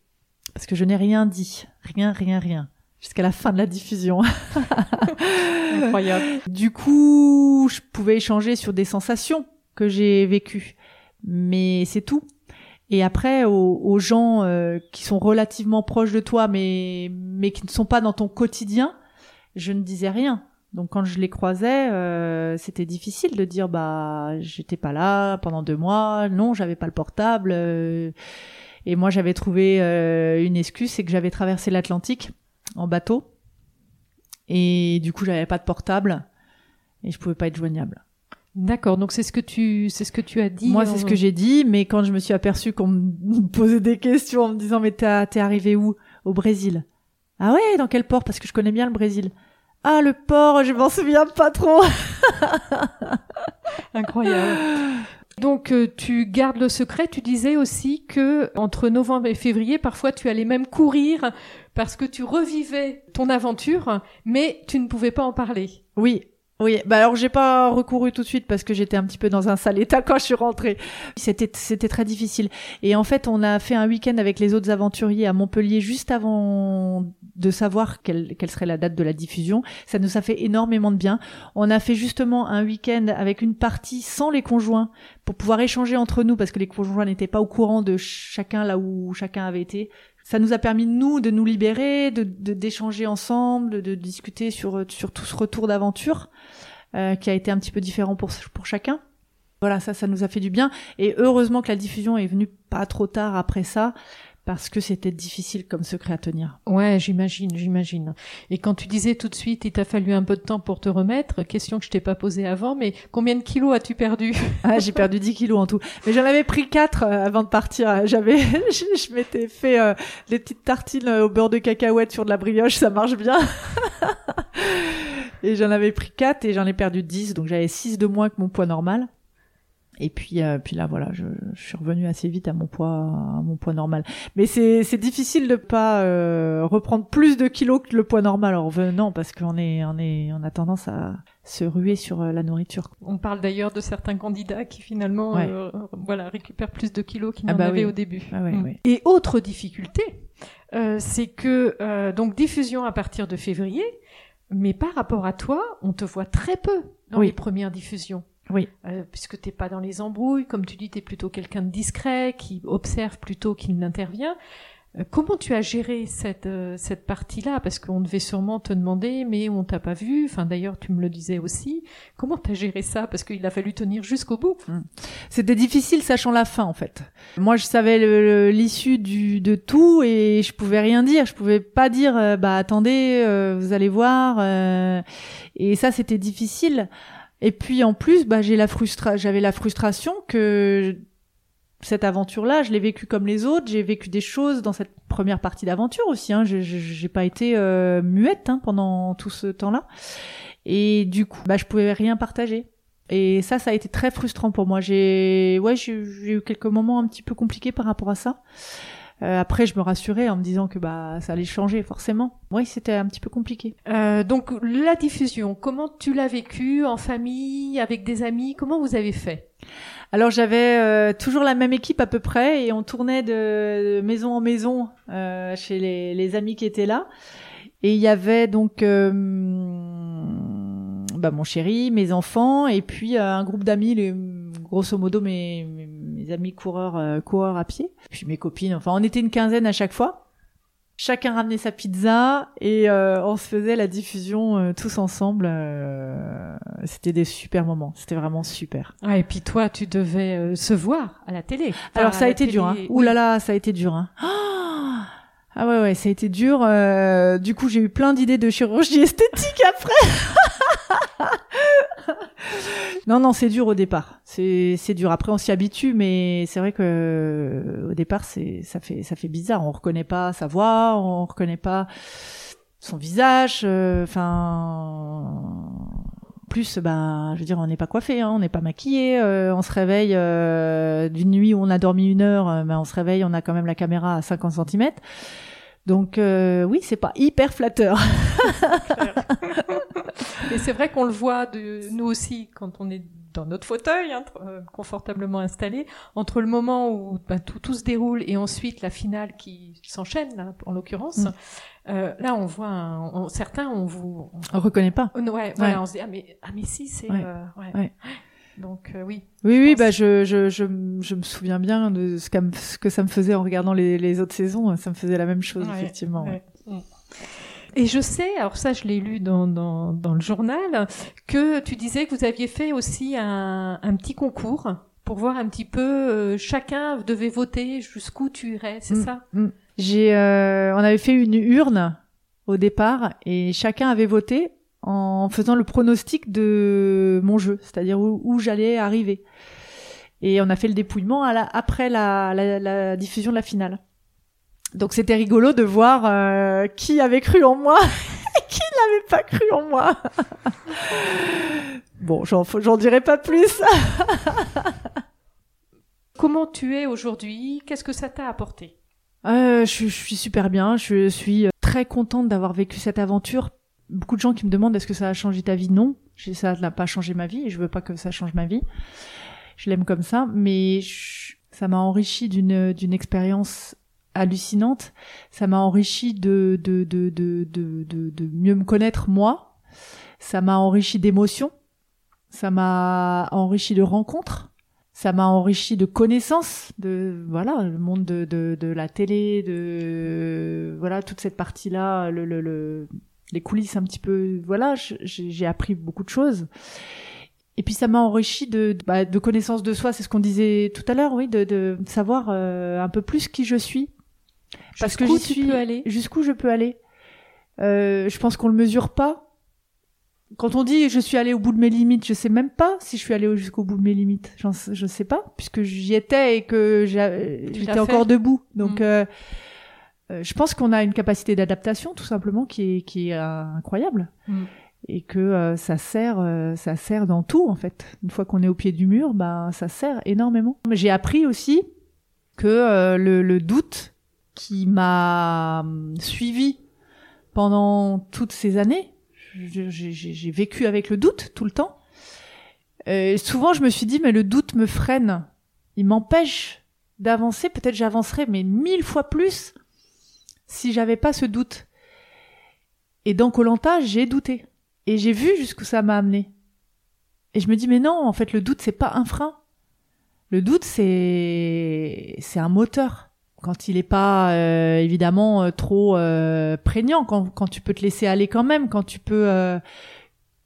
Parce que je n'ai rien dit, rien, rien, rien, jusqu'à la fin de la diffusion. Incroyable. Du coup, je pouvais échanger sur des sensations que j'ai vécues, mais c'est tout. Et après, aux, aux gens euh, qui sont relativement proches de toi, mais mais qui ne sont pas dans ton quotidien, je ne disais rien. Donc quand je les croisais, euh, c'était difficile de dire bah j'étais pas là pendant deux mois, non j'avais pas le portable. euh, et moi j'avais trouvé euh, une excuse, c'est que j'avais traversé l'Atlantique en bateau et du coup j'avais pas de portable et je pouvais pas être joignable. D'accord. Donc c'est ce que tu, c'est ce que tu as dit. Moi c'est en- ce que j'ai dit, mais quand je me suis aperçue qu'on me posait des questions en me disant mais t'es t'es arrivé où? Au Brésil. Ah ouais, dans quel port? Parce que je connais bien le Brésil. Ah le port, je m'en souviens pas trop. Incroyable. Donc euh, tu gardes le secret. Tu disais aussi que entre novembre et février, parfois tu allais même courir parce que tu revivais ton aventure, mais tu ne pouvais pas en parler. Oui. Oui, bah alors j'ai pas recouru tout de suite parce que j'étais un petit peu dans un sale état quand je suis rentrée. C'était c'était très difficile. Et en fait, on a fait un week-end avec les autres aventuriers à Montpellier juste avant de savoir quelle, quelle serait la date de la diffusion. Ça nous a fait énormément de bien. On a fait justement un week-end avec une partie sans les conjoints pour pouvoir échanger entre nous parce que les conjoints n'étaient pas au courant de chacun là où chacun avait été. Ça nous a permis nous de nous libérer, de d'échanger ensemble, de, de discuter sur sur tout ce retour d'aventure euh, qui a été un petit peu différent pour pour chacun. Voilà, ça ça nous a fait du bien et heureusement que la diffusion est venue pas trop tard après ça parce que c'était difficile comme secret à tenir. Ouais, j'imagine, j'imagine. Et quand tu disais tout de suite, il t'a fallu un peu de temps pour te remettre, question que je t'ai pas posée avant, mais combien de kilos as-tu perdu? Ah, j'ai perdu 10 kilos en tout. Mais j'en avais pris 4 avant de partir. J'avais, je, je m'étais fait euh, des petites tartines euh, au beurre de cacahuète sur de la brioche, ça marche bien. et j'en avais pris 4 et j'en ai perdu 10, donc j'avais 6 de moins que mon poids normal. Et puis, euh, puis là, voilà, je, je suis revenue assez vite à mon poids, à mon poids normal. Mais c'est, c'est difficile de pas euh, reprendre plus de kilos que le poids normal en revenant parce qu'on est, on est, on a tendance à se ruer sur euh, la nourriture. On parle d'ailleurs de certains candidats qui finalement, Ouais. euh, voilà, récupèrent plus de kilos qu'ils Ah n'en bah avaient oui. au début. Ah ouais, Mm. ouais. Et autre difficulté, euh, c'est que euh, donc diffusion à partir de février, mais par rapport à toi, on te voit très peu dans Oui. les premières diffusions. Oui. Euh, puisque t'es pas dans les embrouilles, comme tu dis, t'es plutôt quelqu'un de discret, qui observe plutôt qu'il n'intervient. Euh, comment tu as géré cette euh, cette partie-là? Parce qu'on devait sûrement te demander, mais on t'a pas vu. Enfin, d'ailleurs, tu me le disais aussi. Comment t'as géré ça? Parce qu'il a fallu tenir jusqu'au bout. C'était difficile sachant la fin en fait. Moi je savais l'issue du de tout et je pouvais rien dire. Je pouvais pas dire euh, bah attendez euh, vous allez voir euh, et ça c'était difficile. Et puis en plus bah j'ai la frustra j'avais la frustration que cette aventure-là, je l'ai vécue comme les autres. J'ai vécu des choses dans cette première partie d'aventure aussi. Hein. J'ai pas été euh, muette hein, pendant tout ce temps-là. Et du coup, bah, je pouvais rien partager. Et ça, ça a été très frustrant pour moi. J'ai, ouais, j'ai eu quelques moments un petit peu compliqués par rapport à ça. Euh, après, je me rassurais en me disant que bah ça allait changer forcément. Oui, c'était un petit peu compliqué. Euh, donc la diffusion, comment tu l'as vécu en famille, avec des amis? Comment vous avez fait? Alors j'avais euh, toujours la même équipe à peu près et on tournait de, maison en maison euh, chez les, les, amis qui étaient là. Et il y avait donc euh, bah, mon chéri, mes enfants et puis un groupe d'amis, les, grosso modo mes, mes amis coureurs, coureurs à pied, puis mes copines. Enfin on était une quinzaine à chaque fois chacun ramenait sa pizza et euh, on se faisait la diffusion euh, tous ensemble. Euh, c'était des super moments. C'était vraiment super. Ah, et puis toi, tu devais se voir à la télé. Alors ça a été dur. Hein. Ouh là là, ça a été dur. Hein. Ah ouais ouais, ça a été dur. du coup, j'ai eu plein d'idées de chirurgie esthétique après. non, non, c'est dur au départ. C'est, dur. Après, on s'y habitue, mais c'est vrai que euh, au départ, c'est, ça fait, ça fait bizarre. On reconnaît pas sa voix, on reconnaît pas son visage. Euh, enfin, plus, ben, je veux dire, on n'est pas coiffé, hein, on n'est pas maquillé. Euh, on se réveille d'une nuit où on a dormi une heure, ben, on se réveille, on a quand même la caméra à 50 cm. Donc oui, c'est pas hyper flatteur. Et c'est vrai qu'on le voit de nous aussi quand on est dans notre fauteuil, hein, euh, confortablement installé, entre le moment où bah, tout, tout, se déroule et ensuite la finale qui s'enchaîne, en l'occurrence. Mm. Euh, là, on voit certains, on vous, on, reconnaît pas. Ouais, voilà, on se dit ah mais ah mais si c'est ouais. Euh, ouais. Donc euh, oui. Oui, oui, bah je, je, je, je, me souviens bien de ce, ce, que ça me faisait en regardant les, les autres saisons. Ça me faisait la même chose, effectivement. Et je sais, alors ça je l'ai lu dans, dans, dans, le journal, que tu disais que vous aviez fait aussi un, un petit concours pour voir un petit peu, euh, chacun devait voter jusqu'où tu irais, c'est mm, ça? mm. J'ai, euh, On avait fait une urne au départ et chacun avait voté en faisant le pronostic de mon jeu, c'est-à-dire où, où j'allais arriver. Et on a fait le dépouillement à la, après la, la, la diffusion de la finale. Donc c'était rigolo de voir euh, qui avait cru en moi et qui n'avait pas cru en moi. bon, j'en dirai pas plus. Comment tu es aujourd'hui? Qu'est-ce que ça t'a apporté? Euh, je, je, suis super bien. Je suis très contente d'avoir vécu cette aventure. Beaucoup de gens qui me demandent est-ce que ça a changé ta vie? Non, ça n'a pas changé ma vie et je veux pas que ça change ma vie. Je l'aime comme ça, mais ça m'a enrichi d'une d'une expérience hallucinante. Ça m'a enrichi de, de, de, de, de, de, mieux me connaître moi. Ça m'a enrichi d'émotions. Ça m'a enrichi de rencontres. Ça m'a enrichi de connaissances, de voilà le monde de, de, de la télé, de voilà toute cette partie-là, le, le, le, les coulisses un petit peu. Voilà, j'ai appris beaucoup de choses. Et puis ça m'a enrichi de, bah, de connaissances de soi, c'est ce qu'on disait tout à l'heure, oui, de, de savoir euh, un peu plus qui je suis, parce que j'y suis aller? jusqu'où je peux aller? Euh, je pense qu'on le mesure pas. Quand on dit je suis allé au bout de mes limites, je sais même pas si je suis allé jusqu'au bout de mes limites. Je sais pas puisque j'y étais et que j'étais encore debout. Donc mm. euh, je pense qu'on a une capacité d'adaptation tout simplement qui est qui est incroyable. Mm. Et que euh, ça sert, euh, ça sert dans tout en fait. Une fois qu'on est au pied du mur, bah ça sert énormément. J'ai appris aussi que le, le doute qui m'a hum, suivi pendant toutes ces années. J'ai vécu avec le doute tout le temps. Et souvent, je me suis dit, mais le doute me freine. Il m'empêche d'avancer. Peut-être j'avancerais, mais mille fois plus si j'avais pas ce doute. Et dans Colanta, j'ai douté. Et j'ai vu jusqu'où ça m'a amené. Et je me dis, mais non, en fait, le doute, c'est pas un frein. Le doute, c'est, c'est un moteur quand il est pas euh, évidemment euh, trop euh, prégnant, quand, quand tu peux te laisser aller quand même, quand tu peux,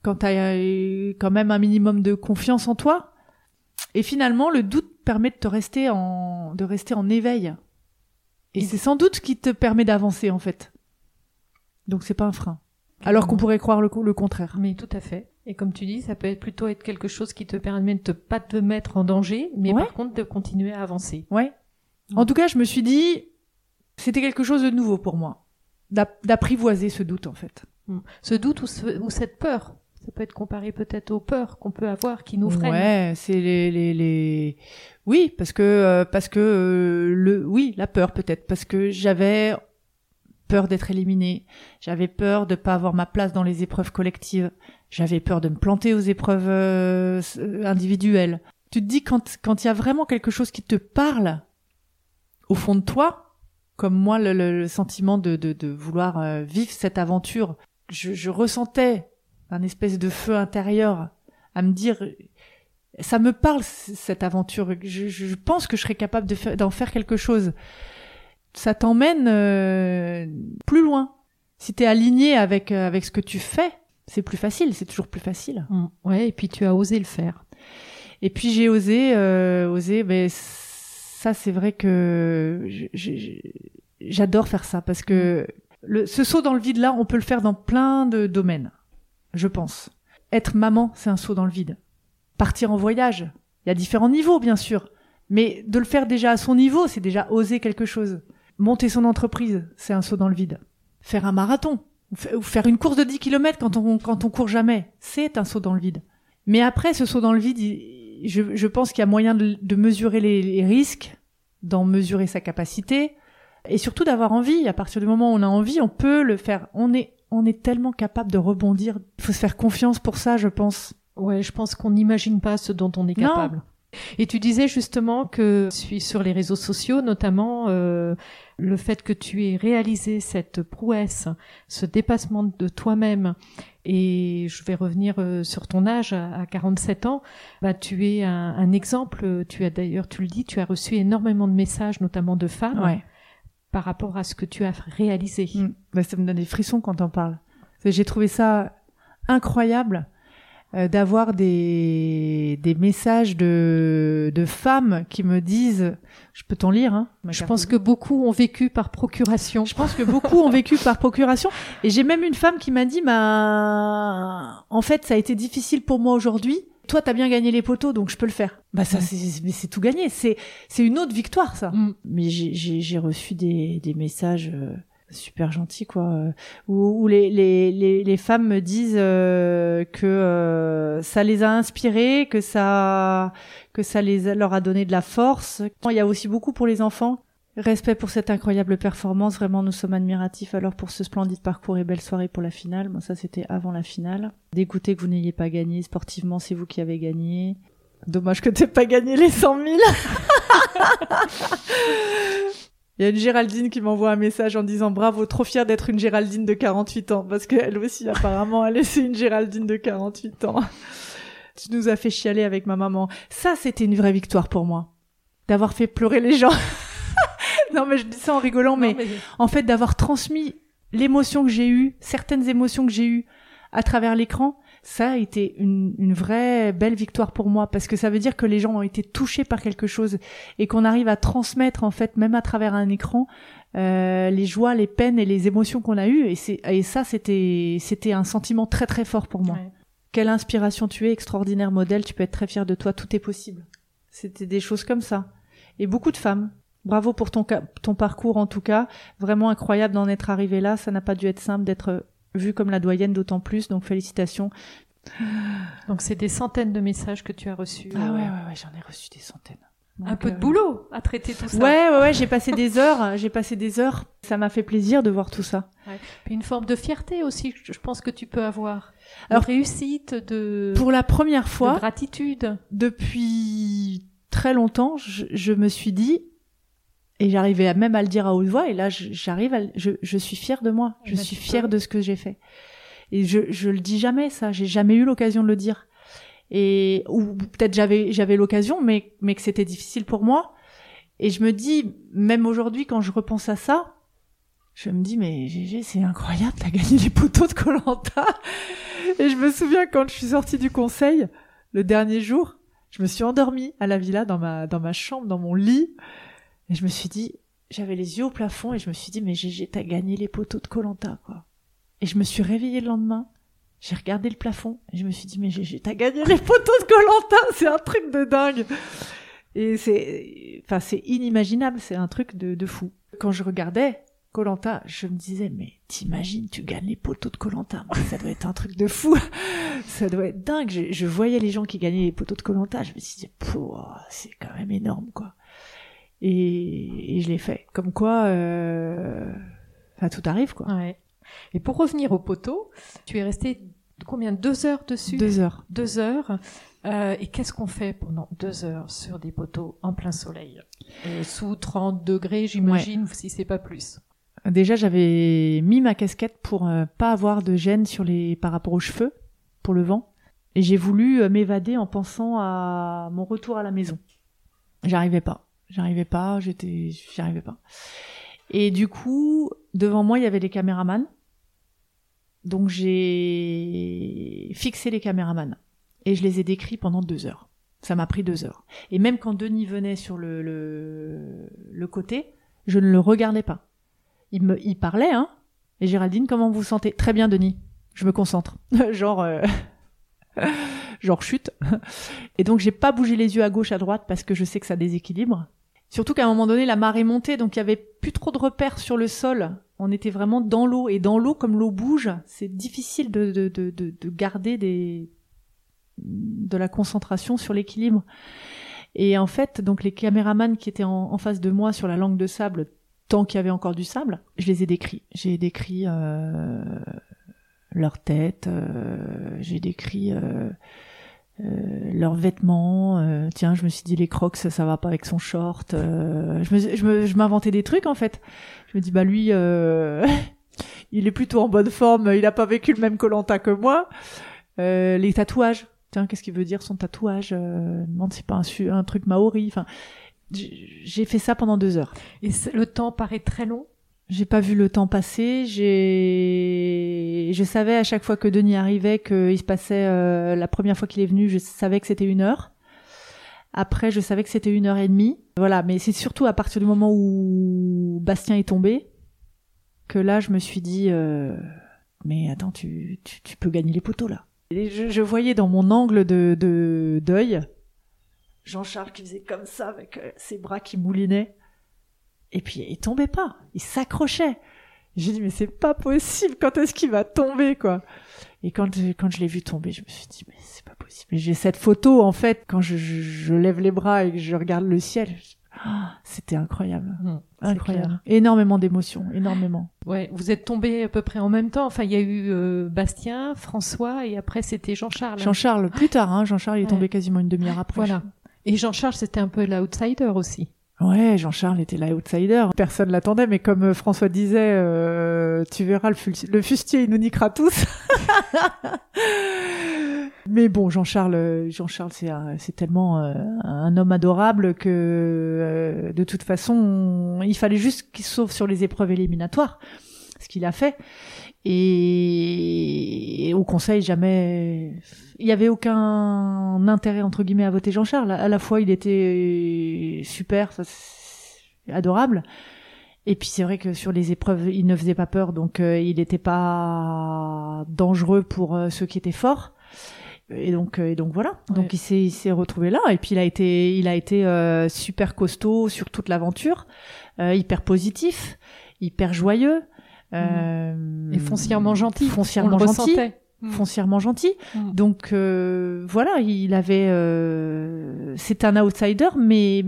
quand tu as quand même un minimum de confiance en toi. Et finalement, le doute permet de te rester en, de rester en éveil. Et c'est sans doute ce qui te permet d'avancer en fait. Donc c'est pas un frein. Alors qu'on pourrait croire le, le contraire. Mais tout à fait. Et comme tu dis, ça peut être plutôt être quelque chose qui te permet de te, pas te mettre en danger, mais Ouais. par contre de continuer à avancer. Ouais. En tout cas, je me suis dit, c'était quelque chose de nouveau pour moi. D'ap- D'apprivoiser ce doute, en fait. Mm. Ce doute ou, ce- ou cette peur, ça peut être comparé peut-être aux peurs qu'on peut avoir qui nous freinent. Ouais, c'est les, les, les... Oui, parce que, euh, parce que, euh, le, oui, la peur peut-être, parce que j'avais peur d'être éliminée, j'avais peur de pas avoir ma place dans les épreuves collectives, j'avais peur de me planter aux épreuves euh, individuelles. Tu te dis quand quand il y a vraiment quelque chose qui te parle au fond de toi, comme moi le, le- le sentiment de, de, de vouloir euh, vivre cette aventure, je, je ressentais un espèce de feu intérieur à me dire ça me parle cette aventure. Je, je pense que je serais capable de faire- d'en faire quelque chose. Ça t'emmène euh, plus loin. Si t'es aligné avec euh, avec ce que tu fais, c'est plus facile. C'est toujours plus facile. Mm. Ouais, et puis tu as osé le faire. Et puis j'ai osé, euh, osé. Mais ça, c'est vrai que j'adore faire ça parce que le, ce saut dans le vide là, on peut le faire dans plein de domaines. Je pense. Être maman, c'est un saut dans le vide. Partir en voyage, il y a différents niveaux bien sûr, mais de le faire déjà à son niveau, c'est déjà oser quelque chose. Monter son entreprise, c'est un saut dans le vide. Faire un marathon, ou fa- ou faire une course de 10 km quand on, quand on court jamais, c'est un saut dans le vide. Mais après, ce saut dans le vide, je, je pense qu'il y a moyen de, de mesurer les, les risques, d'en mesurer sa capacité, et surtout d'avoir envie. À partir du moment où on a envie, on peut le faire. On est, on est tellement capable de rebondir. Il faut se faire confiance pour ça, je pense. Ouais, je pense qu'on n'imagine pas ce dont on est Non. capable. Et tu disais justement que suis sur les réseaux sociaux, notamment euh, le fait que tu aies réalisé cette prouesse, ce dépassement de toi-même. Et je vais revenir euh, sur ton âge à, à 47 ans. Bah, tu es un, un exemple. Tu as d'ailleurs, tu le dis, tu as reçu énormément de messages, notamment de femmes, Ouais. par rapport à ce que tu as réalisé. Mm. Bah, ça me donne des frissons quand on parle. J'ai trouvé ça incroyable euh, d'avoir des, des messages de, de femmes qui me disent, je peux t'en lire, hein, Je pense que beaucoup ont vécu par procuration. Je pense que beaucoup ont vécu par procuration. Et j'ai même une femme qui m'a dit, bah, en fait, ça a été difficile pour moi aujourd'hui. Toi, t'as bien gagné les poteaux, donc je peux le faire. Bah, ça, Ouais. c'est, mais c'est tout gagné. C'est, c'est une autre victoire, ça. Mm. Mais j'ai, j'ai, j'ai reçu des, des messages euh, super gentils, quoi, euh, où, où les, les, les, les femmes me disent euh, que euh, ça les a inspirées, que ça, que ça les leur a donné de la force. Il y a aussi beaucoup pour les enfants. Respect pour cette incroyable performance. Vraiment, nous sommes admiratifs alors pour ce splendide parcours et belle soirée pour la finale. Bon, ça, c'était avant la finale. Dégoûté que vous n'ayez pas gagné. Sportivement, c'est vous qui avez gagné. Dommage que t'aies pas gagné les 100 000. Il y a une Géraldine qui m'envoie un message en disant bravo, trop fière d'être une Géraldine de 48 ans. Parce qu'elle aussi, apparemment, elle est une Géraldine de 48 ans. Tu nous as fait chialer avec ma maman. Ça, c'était une vraie victoire pour moi. D'avoir fait pleurer les gens. non, mais je dis ça en rigolant, mais Non, mais- en fait d'avoir transmis l'émotion que j'ai eue, certaines émotions que j'ai eues à travers l'écran, ça a été une, une vraie belle victoire pour moi parce que ça veut dire que les gens ont été touchés par quelque chose et qu'on arrive à transmettre en fait même à travers un écran euh, les joies, les peines et les émotions qu'on a eues et c'est et ça c'était c'était un sentiment très très fort pour moi. Ouais. Quelle inspiration tu es, extraordinaire modèle, tu peux être très fier de toi, tout est possible. C'était des choses comme ça. Et beaucoup de femmes. Bravo pour ton, ton parcours en tout cas. Vraiment incroyable d'en être arrivé là. Ça n'a pas dû être simple d'être vue comme la doyenne d'autant plus. Donc félicitations. Donc c'est des centaines de messages que tu as reçus. Ah ouais, ouais, ouais, j'en ai reçu des centaines. Un peu de euh, boulot à traiter tout ça. Ouais, ouais, ouais, j'ai passé des heures, j'ai passé des heures. Ça m'a fait plaisir de voir tout ça. Une forme de fierté aussi, je pense que tu peux avoir. Alors, de réussite, de, Pour la première de fois, gratitude. depuis très longtemps, je, je me suis dit, et j'arrivais même à le dire à haute voix, et là, j'arrive à, je, je suis fière de moi, je ben, suis fière peux. de ce que j'ai fait. Et je, je le dis jamais, ça, j'ai jamais eu l'occasion de le dire. Et, ou peut-être j'avais, j'avais l'occasion, mais, mais que c'était difficile pour moi. Et je me dis, même aujourd'hui, quand je repense à ça, je me dis, mais GG, c'est incroyable, t'as gagné les poteaux de Colanta. Et je me souviens quand je suis sortie du conseil, le dernier jour, je me suis endormie à la villa dans ma, dans ma chambre, dans mon lit. Et je me suis dit, j'avais les yeux au plafond et je me suis dit, mais GG, t'as gagné les poteaux de Colanta, quoi. Et je me suis réveillée le lendemain. J'ai regardé le plafond et je me suis dit mais j'ai t'as gagné les poteaux de Colanta, c'est un truc de dingue. Et c'est, enfin c'est inimaginable, c'est un truc de, de fou. Quand je regardais Colanta, je me disais mais t'imagines tu gagnes les poteaux de Colanta, ça doit être un truc de fou, ça doit être dingue. Je, je voyais les gens qui gagnaient les poteaux de Colanta, je me suis dit c'est quand même énorme quoi. Et, et je l'ai fait. Comme quoi, euh... enfin tout arrive quoi. Ouais. Et pour revenir au poteau, tu es resté combien? Deux heures dessus? Deux heures. Deux heures. Euh, et qu'est-ce qu'on fait pendant deux heures sur des poteaux en plein soleil? Euh, Sous 30 degrés, j'imagine, si c'est pas plus. Déjà, j'avais mis ma casquette pour euh, pas avoir de gêne sur les par rapport aux cheveux, pour le vent. Et j'ai voulu euh, m'évader en pensant à mon retour à la maison. J'arrivais pas. J'arrivais pas, j'étais, j'y arrivais pas. Et du coup, devant moi, il y avait les caméramans. Donc j'ai fixé les caméramans et je les ai décrits pendant deux heures. Ça m'a pris deux heures. Et même quand Denis venait sur le, le, le côté, je ne le regardais pas. Il me, il parlait, hein. Et Géraldine, comment vous sentez? Très bien, Denis. Je me concentre. genre, euh... genre chute. Et donc j'ai pas bougé les yeux à gauche, à droite parce que je sais que ça déséquilibre. Surtout qu'à un moment donné, la marée montait, donc il y avait plus trop de repères sur le sol. On était vraiment dans l'eau et dans l'eau, comme l'eau bouge, c'est difficile de, de, de, de, garder des de la concentration sur l'équilibre. Et en fait, donc les caméramans qui étaient en, en, face de moi sur la langue de sable, tant qu'il y avait encore du sable, je les ai décrits. J'ai décrit euh, leur tête, euh, j'ai décrit euh, euh, leurs vêtements. Euh, tiens, je me suis dit les Crocs, ça, ça va pas avec son short. Euh, je m'inventais des trucs en fait. Je me dis bah lui, il est plutôt en bonne forme. Il a pas vécu le même Colanta que moi. les tatouages. Tiens, qu'est-ce qu'il veut dire son tatouage euh, Non, c'est pas un, un truc maori. Enfin, j'ai fait ça pendant deux heures. Et le temps paraît très long j'ai pas vu le temps passer. J'ai, je savais à chaque fois que Denis arrivait qu'il se passait euh, la première fois qu'il est venu, je savais que c'était une heure. Après, je savais que c'était une heure et demie. Voilà, mais c'est surtout à partir du moment où Bastien est tombé que là, je me suis dit, euh, mais attends, tu, tu, peux gagner les poteaux là. Et je, je voyais dans mon angle de, de deuil Jean-Charles qui faisait comme ça avec euh, ses bras qui moulinaient. Et puis il tombait pas, il s'accrochait. J'ai dit mais c'est pas possible, quand est-ce qu'il va tomber quoi? Et quand quand je l'ai vu tomber, je me suis dit mais c'est pas possible. J'ai cette photo en fait quand je, je, je, lève les bras et que je regarde le ciel. Oh, c'était incroyable, mmh, incroyable, énormément d'émotions, énormément. Ouais, vous êtes tombés à peu près en même temps. Enfin, il y a eu euh, Bastien, François, et après c'était Jean-Charles. Jean-Charles, plus tard, hein. Jean-Charles est ouais. tombé quasiment une demi-heure après. Voilà. Et Jean-Charles, c'était un peu l'outsider aussi. Ouais, Jean-Charles était l'outsider. Personne l'attendait, mais comme François disait, euh, tu verras le, fustier, il nous niquera tous. mais bon, Jean-Charles, Jean-Charles, c'est tellement euh, un homme adorable que euh, de toute façon, il fallait juste qu'il sauve sur les épreuves éliminatoires, ce qu'il a fait. Et au Conseil, jamais, il y avait aucun intérêt entre guillemets à voter Jean-Charles. À la fois, il était super, ça, adorable. Et puis c'est vrai que sur les épreuves, il ne faisait pas peur, donc euh, il n'était pas dangereux pour euh, ceux qui étaient forts. Et donc, euh, et donc voilà. Ouais. Donc il s'est, il s'est retrouvé là. Et puis il a été, il a été euh, super costaud sur toute l'aventure, hyper positif, hyper joyeux. Mmh. et foncièrement gentil. Foncièrement gentil. Foncièrement gentil. Mmh. Donc voilà, il avait, c'est un outsider, mais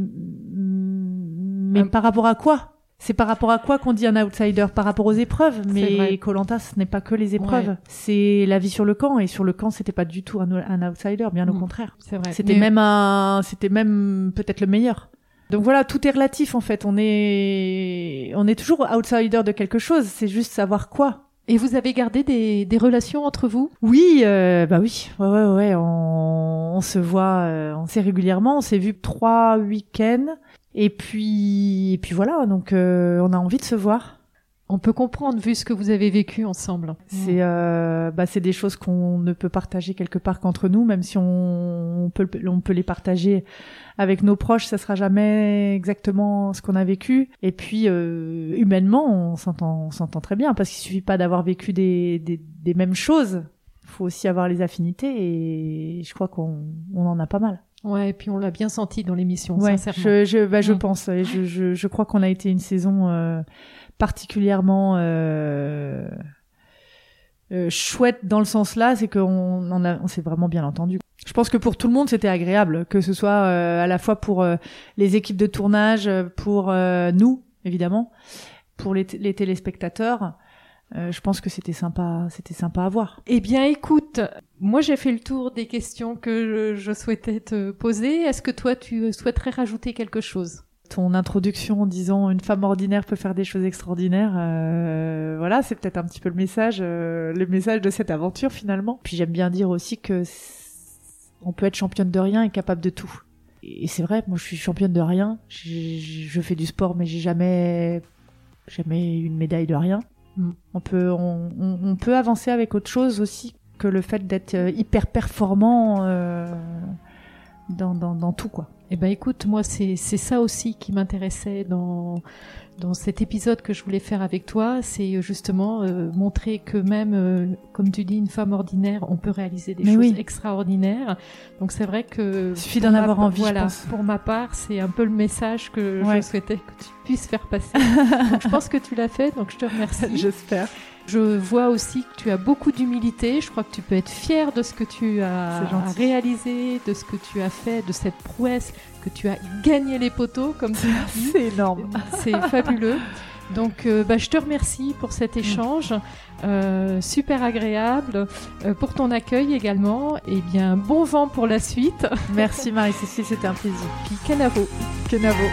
mais par rapport à quoi? C'est par rapport à quoi qu'on dit un outsider? Par rapport aux épreuves. Mais Colanta, ce n'est pas que les épreuves. Ouais. C'est la vie sur le camp. Et sur le camp, c'était pas du tout un, un outsider, bien mmh. au contraire. C'était mais... même un, c'était même peut-être le meilleur. Donc voilà, tout est relatif en fait. On est, on est toujours outsider de quelque chose. C'est juste savoir quoi. Et vous avez gardé des, des relations entre vous? Oui, euh, bah oui, ouais, ouais, ouais. On, on se voit, euh, on s'est régulièrement. On s'est vu trois week-ends. Et puis, et puis voilà, donc euh, on a envie de se voir. On peut comprendre vu ce que vous avez vécu ensemble. C'est euh, bah, c'est des choses qu'on ne peut partager quelque part qu'entre nous, même si on, on, peut on peut les partager avec nos proches, ça sera jamais exactement ce qu'on a vécu. Et puis euh, humainement, on s'entend on s'entend très bien parce qu'il suffit pas d'avoir vécu des, des, des mêmes choses faut aussi avoir les affinités et je crois qu'on on en a pas mal. Ouais, et puis on l'a bien senti dans l'émission, Ouais, sincèrement. je, je, bah, je Mm. pense. Je, je, je crois qu'on a été une saison euh, particulièrement euh, euh, chouette dans le sens là, c'est qu'on on, s'est vraiment bien entendu. Je pense que pour tout le monde c'était agréable, que ce soit euh, à la fois pour euh, les équipes de tournage, pour nous évidemment, pour les, téléspectateurs. Je pense que c'était sympa, c'était sympa à voir. Eh bien, écoute, moi j'ai fait le tour des questions que je souhaitais te poser. Est-ce que toi tu souhaiterais rajouter quelque chose? Ton introduction en disant une femme ordinaire peut faire des choses extraordinaires, euh, voilà, c'est peut-être un petit peu le message, euh, le message de cette aventure finalement. Puis j'aime bien dire aussi que on peut être championne de rien et capable de tout. Et c'est vrai, moi je suis championne de rien. Je fais du sport, mais j'ai jamais, jamais une médaille de rien. Mm. On peut, on, on- on peut avancer avec autre chose aussi que le fait d'être euh, hyper performant euh, dans, dans, dans tout quoi. Eh ben écoute, moi c'est c'est ça aussi qui m'intéressait dans dans cet épisode que je voulais faire avec toi, c'est euh, justement euh, montrer que même, euh, comme tu dis, une femme ordinaire, on peut réaliser des Mais choses oui. extraordinaires. Donc c'est vrai que Il suffit d'en avoir envie, je Voilà, pense. pour ma part, c'est un peu le message que Ouais. je souhaitais que tu puisses faire passer. donc je pense que tu l'as fait, donc je te remercie. J'espère. Je vois aussi que tu as beaucoup d'humilité. Je crois que tu peux être fier de ce que tu as réalisé, de ce que tu as fait, de cette prouesse, tu as gagné les poteaux comme ça. C'est énorme. C'est fabuleux. Donc euh, bah, je te remercie pour cet mm. échange euh, super agréable, euh, pour ton accueil également, et bien bon vent pour la suite. Merci Marie-Cécile, c'était un plaisir. Puis Kenavo. Kenavo.